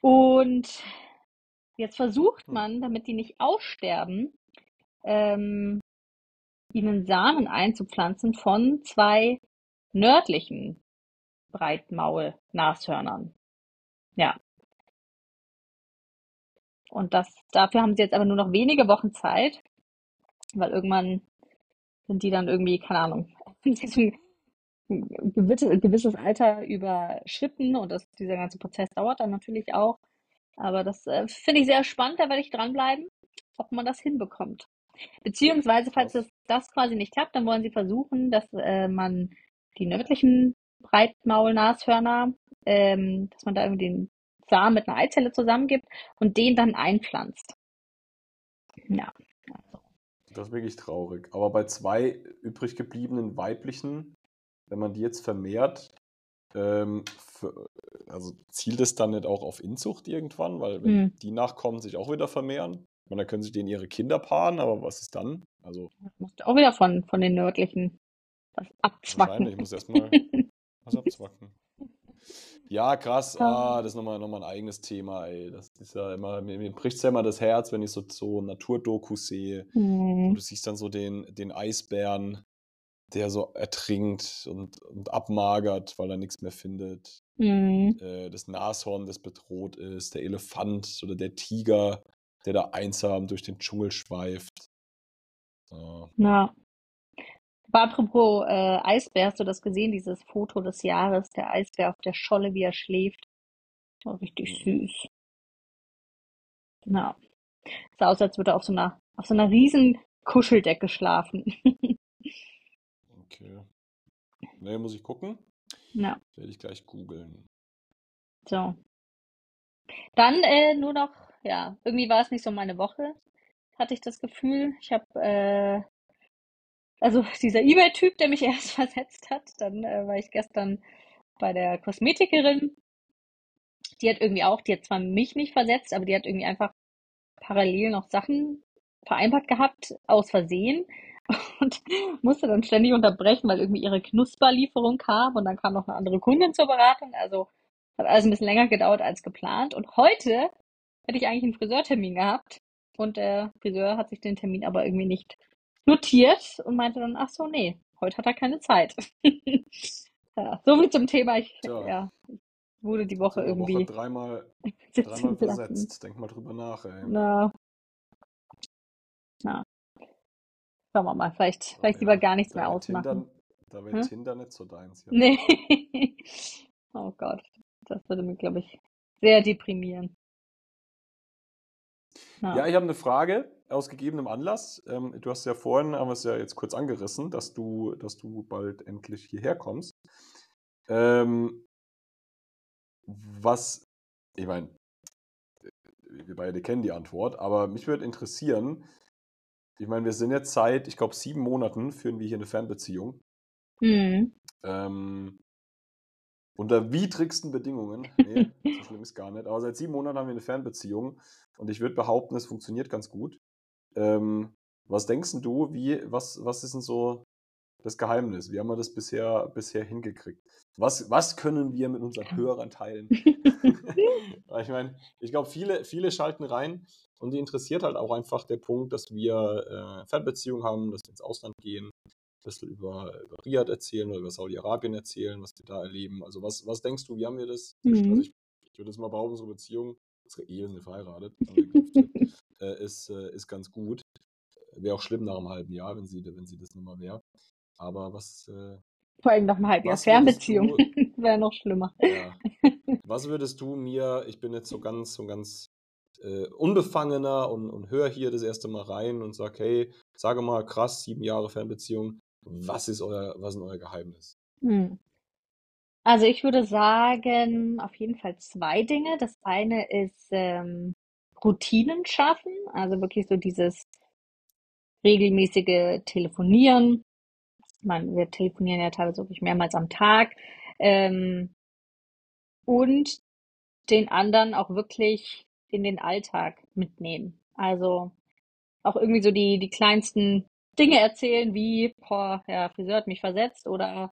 Und jetzt versucht Hm. man, damit die nicht aussterben, ähm, ihnen Samen einzupflanzen von zwei nördlichen Breitmaul-Nashörnern. Ja. Und das, dafür haben sie jetzt aber nur noch wenige Wochen Zeit, weil irgendwann sind die dann irgendwie, keine Ahnung, *laughs* ein gewisses, Alter überschritten und das, dieser ganze Prozess dauert dann natürlich auch. Aber das äh, finde ich sehr spannend, da werde ich dranbleiben, ob man das hinbekommt. Beziehungsweise, falls das, das quasi nicht klappt, dann wollen sie versuchen, dass äh, man die nördlichen Breitmaulnashörner, ähm, dass man da irgendwie den Samen mit einer Eizelle zusammengibt und den dann einpflanzt. Ja, also Das ist wirklich traurig. Aber bei zwei übrig gebliebenen weiblichen, wenn man die jetzt vermehrt, ähm, für, also zielt es dann nicht auch auf Inzucht irgendwann? Weil wenn Hm. die Nachkommen sich auch wieder vermehren, meine, dann können sich denen ihre Kinder paaren, aber was ist dann? Also Das musst auch wieder von, von den nördlichen was abzwacken. wahrscheinlich, ich muss erstmal was *laughs* abzwacken. Ja, krass. Ah, das ist nochmal noch mal ein eigenes Thema, ey. Das ist ja immer, mir, mir bricht es ja immer das Herz, wenn ich so, so Naturdokus sehe. Und Hm. du siehst dann so den, den Eisbären, der so ertrinkt und, und abmagert, weil er nichts mehr findet. Hm. Äh, das Nashorn, das bedroht ist, der Elefant oder der Tiger, der da einsam durch den Dschungel schweift. So. Aber apropos äh, Eisbär, hast du das gesehen, dieses Foto des Jahres, der Eisbär auf der Scholle, wie er schläft? War richtig Mhm. süß. Ja. Sah aus, als würde er auf so einer, auf so einer riesen Kuscheldecke schlafen. *laughs* Okay. Ne, muss ich gucken. Ja, Werde ich gleich googeln. so. Dann äh, nur noch, ja, irgendwie war es nicht so meine Woche, hatte ich das Gefühl. Ich habe, äh, also dieser eBay-Typ, der mich *laughs* erst versetzt hat, dann äh, war ich gestern bei der Kosmetikerin. Die hat irgendwie auch, die hat zwar mich nicht versetzt, aber die hat irgendwie einfach parallel noch Sachen vereinbart gehabt, aus Versehen. *laughs* Und musste dann ständig unterbrechen, weil irgendwie ihre Knusperlieferung kam und dann kam noch eine andere Kundin zur Beratung. Also hat alles ein bisschen länger gedauert als geplant. Und heute hätte ich eigentlich einen Friseurtermin gehabt und der Friseur hat sich den Termin aber irgendwie nicht notiert und meinte dann, ach so, nee, heute hat er keine Zeit. *laughs* Ja, so viel zum Thema. Ich, Tja. ja, wurde die Woche So eine Woche irgendwie dreimal, *laughs* dreimal versetzt. Denk mal drüber nach, ey. Na, na, schauen wir mal. Vielleicht, So, vielleicht lieber ja, gar nichts mehr ausmachen. Tinder, da wäre Hm? Tinder nicht so deins. Ja. Nee. *laughs* Oh Gott, das würde mich, glaube ich, sehr deprimieren. Ja, Ja. ich habe eine Frage aus gegebenem Anlass. Ähm, du hast ja vorhin, haben wir es ja jetzt kurz angerissen, dass du, dass du bald endlich hierher kommst. Ähm, was, ich meine, wir beide kennen die Antwort, aber mich würde interessieren, ich meine, wir sind jetzt seit, ich glaube, sieben Monaten führen wir hier eine Fernbeziehung. Hm. Ähm, unter widrigsten Bedingungen. *laughs* Nee, so schlimm ist gar nicht. Aber seit sieben Monaten haben wir eine Fernbeziehung und ich würde behaupten, es funktioniert ganz gut. Ähm, was denkst du, wie, was, was ist denn so das Geheimnis? Wie haben wir das bisher, bisher hingekriegt? Was, was können wir mit unseren *laughs* Hörern teilen? *laughs* Ich meine, ich glaube, viele, viele schalten rein und die interessiert halt auch einfach der Punkt, dass wir äh, Fernbeziehungen haben, dass wir ins Ausland gehen, ein bisschen über, über Riyadh erzählen oder über Saudi-Arabien erzählen, was wir da erleben. Also was, was denkst du, wie haben wir das? Also Mhm. ich, ich würde jetzt mal behaupten, unsere Beziehung, unsere Ehe, *laughs* wir sind verheiratet, äh, ist, äh, ist ganz gut. Wäre auch schlimm nach einem halben Jahr, wenn sie, wenn sie das nochmal wäre. Aber was, äh, Vor allem nach einem halben Jahr Fernbeziehung. *laughs* Wäre noch schlimmer. ja, was würdest du mir, ich bin jetzt so ganz, so ganz äh, unbefangener und, und höre hier das erste Mal rein und sag, hey, sage mal, krass, sieben Jahre Fernbeziehung, was ist euer, was ist euer Geheimnis? Hm. Also ich würde sagen, auf jeden Fall zwei Dinge. Das eine ist ähm, Routinen schaffen, also wirklich so dieses regelmäßige Telefonieren. Meine, wir telefonieren ja teilweise wirklich mehrmals am Tag. Ähm, und den anderen auch wirklich in den Alltag mitnehmen. Also auch irgendwie so die, die kleinsten Dinge erzählen, wie, boah, ja, Friseur hat mich versetzt oder,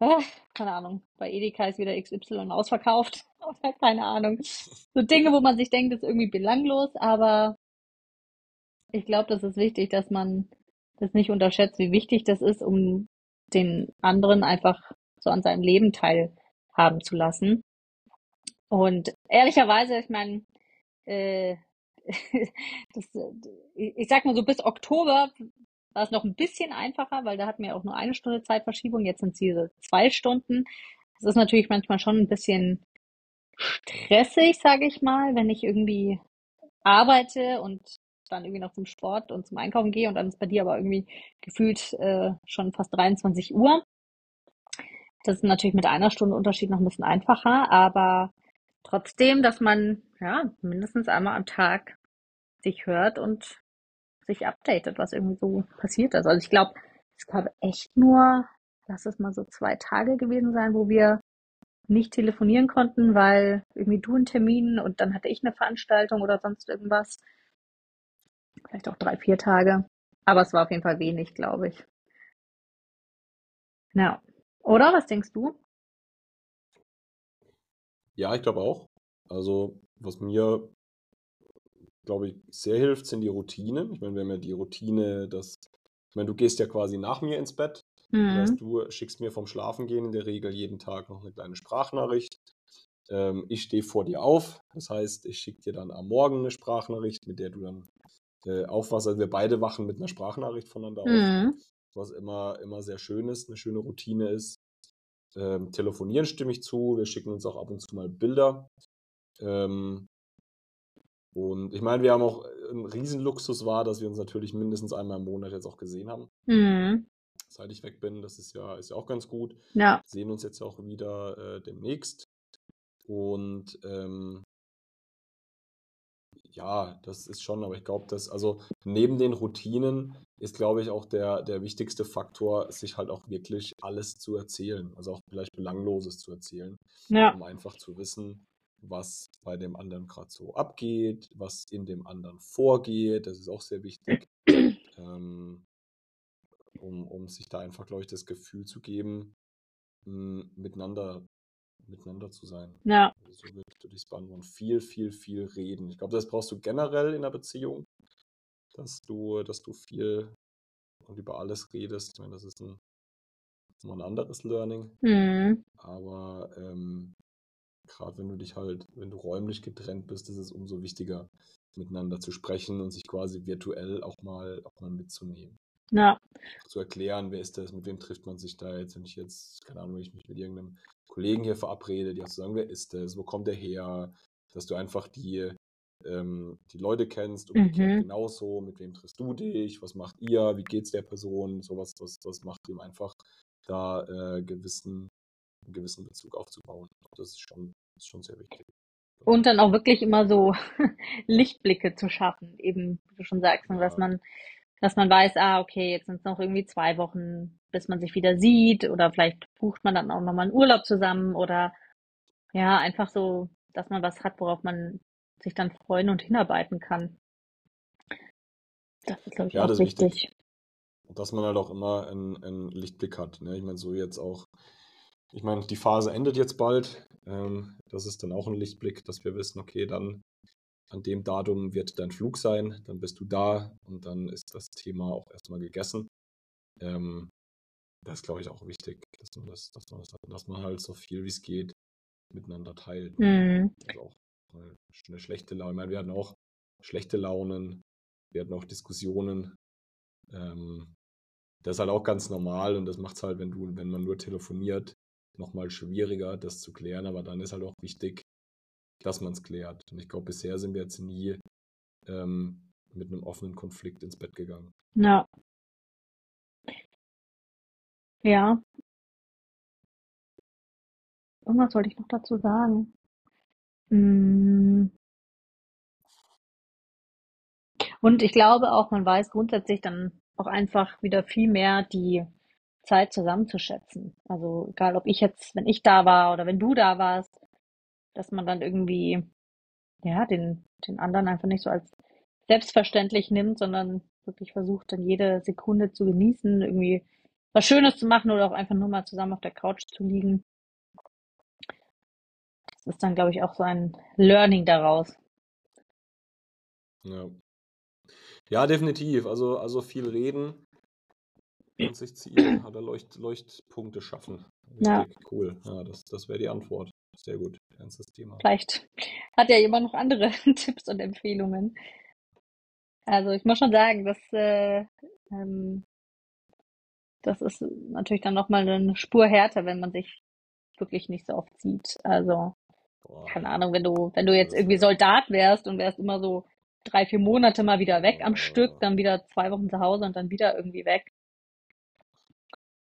ah, keine Ahnung, bei Edeka ist wieder XY ausverkauft *laughs* keine Ahnung. So Dinge, wo man sich denkt, ist irgendwie belanglos, aber ich glaube, das ist wichtig, dass man das nicht unterschätzt, wie wichtig das ist, um den anderen einfach so an seinem Leben teilhaben zu lassen. Und ehrlicherweise, ich meine, äh, *laughs* das, ich sag mal so, bis Oktober war es noch ein bisschen einfacher, weil da hatten wir auch nur eine Stunde Zeitverschiebung. Jetzt sind es diese zwei Stunden. Das ist natürlich manchmal schon ein bisschen stressig, sage ich mal, wenn ich irgendwie arbeite und dann irgendwie noch zum Sport und zum Einkaufen gehe und dann ist bei dir aber irgendwie gefühlt äh, schon fast 23 Uhr. Das ist natürlich mit einer Stunde Unterschied noch ein bisschen einfacher, aber trotzdem, dass man ja mindestens einmal am Tag sich hört und sich updatet, was irgendwie so passiert ist. Also ich glaube, es gab echt nur, lass es mal so zwei Tage gewesen sein, wo wir nicht telefonieren konnten, weil irgendwie du einen Termin und dann hatte ich eine Veranstaltung oder sonst irgendwas. Vielleicht auch drei, vier Tage. Aber es war auf jeden Fall wenig, glaube ich. Ja. Oder was denkst du? Ja, ich glaube auch. Also, was mir, glaube ich, sehr hilft, sind die Routinen. Ich meine, wir haben ja die Routine, dass, ich meine, du gehst ja quasi nach mir ins Bett. Das heißt, Mhm. du schickst mir vom Schlafengehen in der Regel jeden Tag noch eine kleine Sprachnachricht. Ähm, ich stehe vor dir auf. Das heißt, ich schicke dir dann am Morgen eine Sprachnachricht, mit der du dann äh, aufwachst. Also wir beide wachen mit einer Sprachnachricht voneinander auf, Mhm. was immer, immer sehr schön ist, eine schöne Routine ist. Ähm, telefonieren stimme ich zu. Wir schicken uns auch ab und zu mal Bilder. Ähm, und ich meine, wir haben auch äh, ein Riesenluxus war, dass wir uns natürlich mindestens einmal im Monat jetzt auch gesehen haben, Mhm. seit ich weg bin. Das ist ja, ist ja auch ganz gut. Ja. Wir sehen uns jetzt auch wieder äh, demnächst. Und ähm, ja, das ist schon, aber ich glaube, dass, also neben den Routinen ist, glaube ich, auch der, der wichtigste Faktor, sich halt auch wirklich alles zu erzählen. Also auch vielleicht Belangloses zu erzählen, Ja. um einfach zu wissen, was bei dem anderen gerade so abgeht, was in dem anderen vorgeht. Das ist auch sehr wichtig, ähm, um, um sich da einfach, glaube ich, das Gefühl zu geben, mh, miteinander, miteinander zu sein. Ja. So würde ich das beantworten. Viel, viel, viel reden. Ich glaube, das brauchst du generell in einer Beziehung, dass du, dass du viel und über alles redest. Ich meine, das ist ein, mal ein anderes Learning, Mhm. aber ähm, gerade wenn du dich halt, wenn du räumlich getrennt bist, ist es umso wichtiger, miteinander zu sprechen und sich quasi virtuell auch mal, auch mal mitzunehmen. Ja. Zu erklären, wer ist das, mit wem trifft man sich da jetzt, wenn ich jetzt, keine Ahnung, wenn ich mich mit irgendeinem Kollegen hier verabrede, die auch zu sagen, wer ist das, wo kommt der her, dass du einfach die, ähm, die Leute kennst, umgekehrt Mhm. genauso, mit wem triffst du dich, was macht ihr, wie geht's der Person, sowas, das, das macht ihm einfach da äh, gewissen, einen gewissen Bezug aufzubauen. Das ist schon, ist schon sehr wichtig. Und dann auch wirklich immer so *laughs* Lichtblicke zu schaffen, eben, wie du schon sagst, ne, dass Ja. man, dass man weiß, ah, okay, jetzt sind es noch irgendwie zwei Wochen, bis man sich wieder sieht, oder vielleicht bucht man dann auch nochmal einen Urlaub zusammen, oder ja, einfach so, dass man was hat, worauf man sich dann freuen und hinarbeiten kann. Das ist, glaube ich, Ja, auch das ist wichtig. wichtig. Und dass man halt auch immer einen, einen Lichtblick hat. Ne? Ich meine, so jetzt auch, ich meine, die Phase endet jetzt bald. Ähm, das ist dann auch ein Lichtblick, dass wir wissen, okay, dann an dem Datum wird dein Flug sein, dann bist du da und dann ist das Thema auch erstmal gegessen. Ähm, das ist, glaube ich, auch wichtig, dass man das, dass man das, dass man halt so viel wie es geht miteinander teilt. Mhm. Also auch eine schlechte Laune. Ich meine, wir hatten auch schlechte Launen, wir hatten auch Diskussionen. Ähm, das ist halt auch ganz normal und das macht es halt, wenn du, wenn man nur telefoniert, nochmal schwieriger, das zu klären. Aber dann ist halt auch wichtig, dass man es klärt. Und ich glaube, bisher sind wir jetzt nie ähm, mit einem offenen Konflikt ins Bett gegangen. Ja. Ja. Irgendwas wollte ich noch dazu sagen. Mm. Und ich glaube auch, man weiß grundsätzlich dann auch einfach wieder viel mehr die Zeit zusammenzuschätzen. Also egal, ob ich jetzt, wenn ich da war oder wenn du da warst, dass man dann irgendwie, ja, den, den anderen einfach nicht so als selbstverständlich nimmt, sondern wirklich versucht, dann jede Sekunde zu genießen, irgendwie was Schönes zu machen oder auch einfach nur mal zusammen auf der Couch zu liegen. Das ist dann, glaube ich, auch so ein Learning daraus. Ja. Ja, definitiv. Also, also viel reden und sich Ziele oder Leucht, Leuchtpunkte schaffen. Ja. Cool. Ja, das, das wäre die Antwort. Sehr gut. Ernstes Thema. Vielleicht hat ja jemand noch andere *laughs* Tipps und Empfehlungen. Also ich muss schon sagen, dass äh, ähm, das ist natürlich dann nochmal eine Spur härter, wenn man sich wirklich nicht so oft sieht. Also Boah. keine Ahnung, wenn du, wenn du jetzt irgendwie Soldat wärst und wärst immer so drei, vier Monate mal wieder weg am Stück, dann wieder zwei Wochen zu Hause und dann wieder irgendwie weg.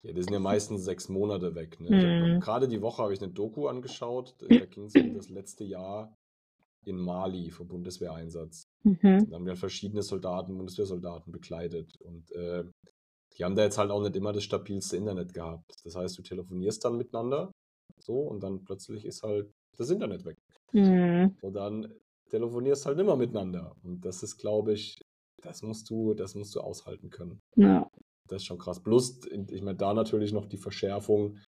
Ja, die sind ja meistens sechs Monate weg. Ne? Ich hab, Hm. gerade die Woche habe ich eine Doku angeschaut. Da ging es um das letzte Jahr in Mali für Bundeswehreinsatz. Mhm. Da haben wir verschiedene Soldaten, Bundeswehrsoldaten begleitet. Und äh, die haben da jetzt halt auch nicht immer das stabilste Internet gehabt. Das heißt, du telefonierst dann miteinander so und dann plötzlich ist halt das Internet weg. Mhm. Und dann telefonierst halt immer miteinander. Und das ist, glaube ich, das musst du, das musst du aushalten können. Ja. Das ist schon krass. Plus, ich meine, da natürlich noch die Verschärfung.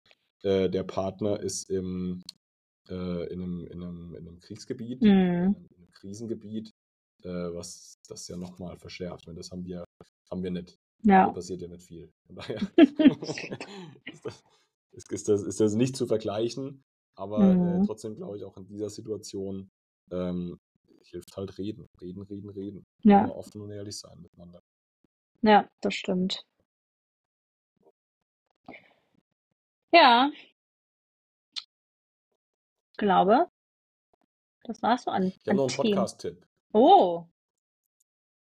Äh, der Partner ist im, äh, in, einem, in, einem, in einem Kriegsgebiet, Mhm. in einem, in einem Krisengebiet, äh, was das ja nochmal verschärft. Und das haben wir, haben wir nicht. Da Ja. passiert ja nicht viel. Von daher *laughs* ist, das, ist, das, ist das nicht zu vergleichen. Aber äh, Mhm. trotzdem glaube ich auch in dieser Situation ähm, hilft halt reden. Reden, reden, reden. Ja. Immer offen und ehrlich sein miteinander. Ja, das stimmt. Ja. Glaube, das war's so an, Ich habe noch einen Themen. Podcast-Tipp. Oh.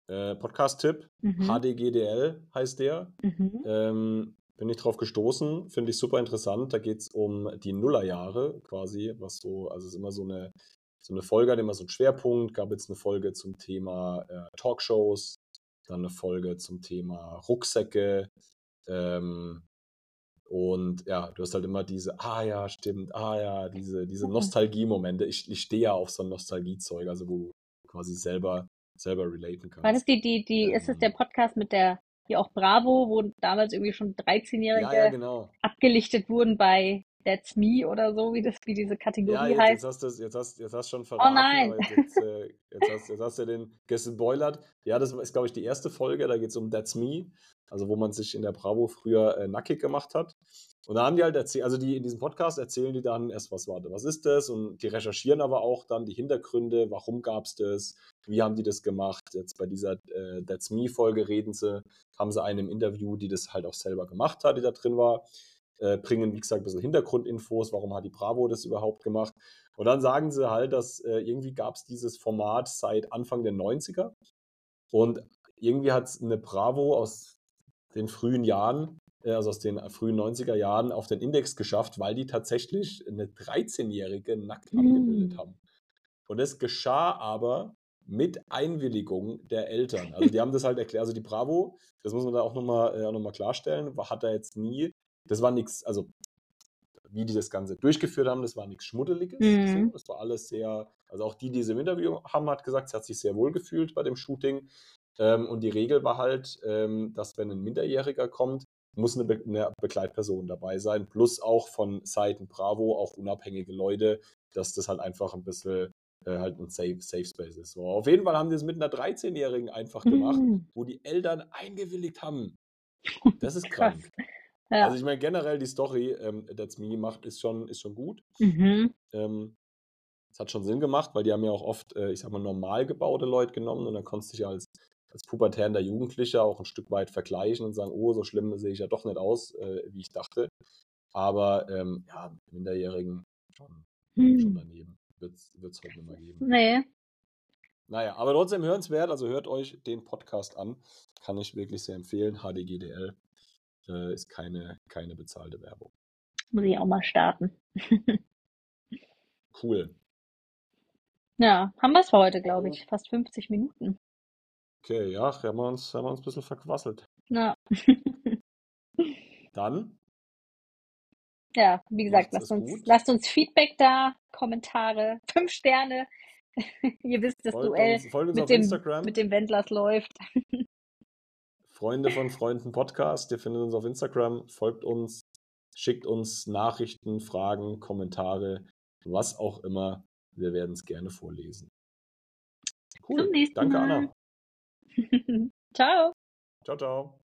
Äh, Podcast-Tipp, Mhm. HDGDL heißt der. Mhm. Ähm, bin ich drauf gestoßen, finde ich super interessant. Da geht es um die Nullerjahre quasi, was so, also es ist immer so eine, so eine Folge, hat immer so einen Schwerpunkt. Gab jetzt eine Folge zum Thema äh, Talkshows, dann eine Folge zum Thema Rucksäcke. Ähm, und ja, du hast halt immer diese, ah ja, stimmt, ah ja, diese, diese Mhm. Nostalgie-Momente. Ich, ich stehe ja auf so ein Nostalgiezeug, also wo du quasi selber, selber relaten War das kannst. die, die, die, ist es der Ähm, Podcast mit der, die auch Bravo, wo damals irgendwie schon ja, 13-Jährige ja, genau. abgelichtet wurden bei That's Me oder so, wie das, wie diese Ja, Kategorie jetzt, heißt? jetzt hast du es, jetzt hast, jetzt hast schon Oh verraten, nein. aber jetzt, jetzt, äh, *laughs* jetzt, hast, jetzt hast du den gespoilert. Ja, das ist, glaube ich, die erste Folge, da geht es um That's Me, also wo man sich in der Bravo früher äh, nackig gemacht hat. Und da haben die halt erzählt, also die in diesem Podcast erzählen die dann erst, was war was ist das? Und die recherchieren aber auch dann die Hintergründe, warum gab es das, wie haben die das gemacht? Jetzt bei dieser äh, That's Me-Folge reden sie, haben sie einen im Interview, die das halt auch selber gemacht hat, die da drin war äh, bringen, wie gesagt, ein bisschen Hintergrundinfos, warum hat die Bravo das überhaupt gemacht. Und dann sagen sie halt, dass äh, irgendwie gab es dieses Format seit Anfang der 90er und irgendwie hat es eine Bravo aus den frühen Jahren, äh, also aus den frühen 90er Jahren auf den Index geschafft, weil die tatsächlich eine 13-Jährige nackt abgebildet Hm. haben. Und das geschah aber mit Einwilligung der Eltern. Also die haben das halt erklärt, also die Bravo, das muss man da auch nochmal äh, noch mal klarstellen, hat da jetzt nie, das war nichts, also wie die das Ganze durchgeführt haben, das war nichts Schmuddeliges. Mhm. Das war alles sehr, also auch die, die es im Interview haben, hat gesagt, sie hat sich sehr wohl gefühlt bei dem Shooting. Ähm, und die Regel war halt, ähm, dass wenn ein Minderjähriger kommt, muss eine, Be eine Begleitperson dabei sein, plus auch von Seiten Bravo, auch unabhängige Leute, dass das halt einfach ein bisschen äh, halt ein Safe, Safe Space ist. So, auf jeden Fall haben die es mit einer 13-Jährigen einfach gemacht, Hm. wo die Eltern eingewilligt haben. *laughs* Das ist Krass. krank. Ja. Also ich meine generell die Story, ähm, That's Me macht, ist schon, ist schon gut. Mhm. Ähm, es hat schon Sinn gemacht, weil die haben ja auch oft, äh, ich sag mal, normal gebaute Leute genommen und dann konntest du dich als, als pubertärender Jugendlicher auch ein Stück weit vergleichen und sagen, oh, so schlimm sehe ich ja doch nicht aus, äh, wie ich dachte. Aber ähm, ja, mit Minderjährigen schon, schon Hm. daneben. Wird es heute nicht mehr geben. Nee. Naja, aber trotzdem hörenswert, also hört euch den Podcast an. Kann ich wirklich sehr empfehlen. HDGDL äh, ist keine, keine bezahlte Werbung. Muss ich auch mal starten. Cool. Ja, haben wir es für heute, glaube ich. Fast 50 Minuten. Okay, ja, haben wir uns, haben wir uns ein bisschen verquasselt. Ja. *laughs* Dann Ja, wie gesagt, lasst uns, gut. lasst uns Feedback da, Kommentare, *laughs* fünf Sterne. *laughs* Ihr wisst, das folgt Duell uns, folgt uns mit auf dem, Instagram. mit dem Wendlers läuft. Freunde von Freunden Podcast. Ihr findet uns auf Instagram. Folgt uns, schickt uns Nachrichten, Fragen, Kommentare, was auch immer. Wir werden es gerne vorlesen. Cool. Danke, Mal. Anna. *laughs* Ciao. Ciao, ciao.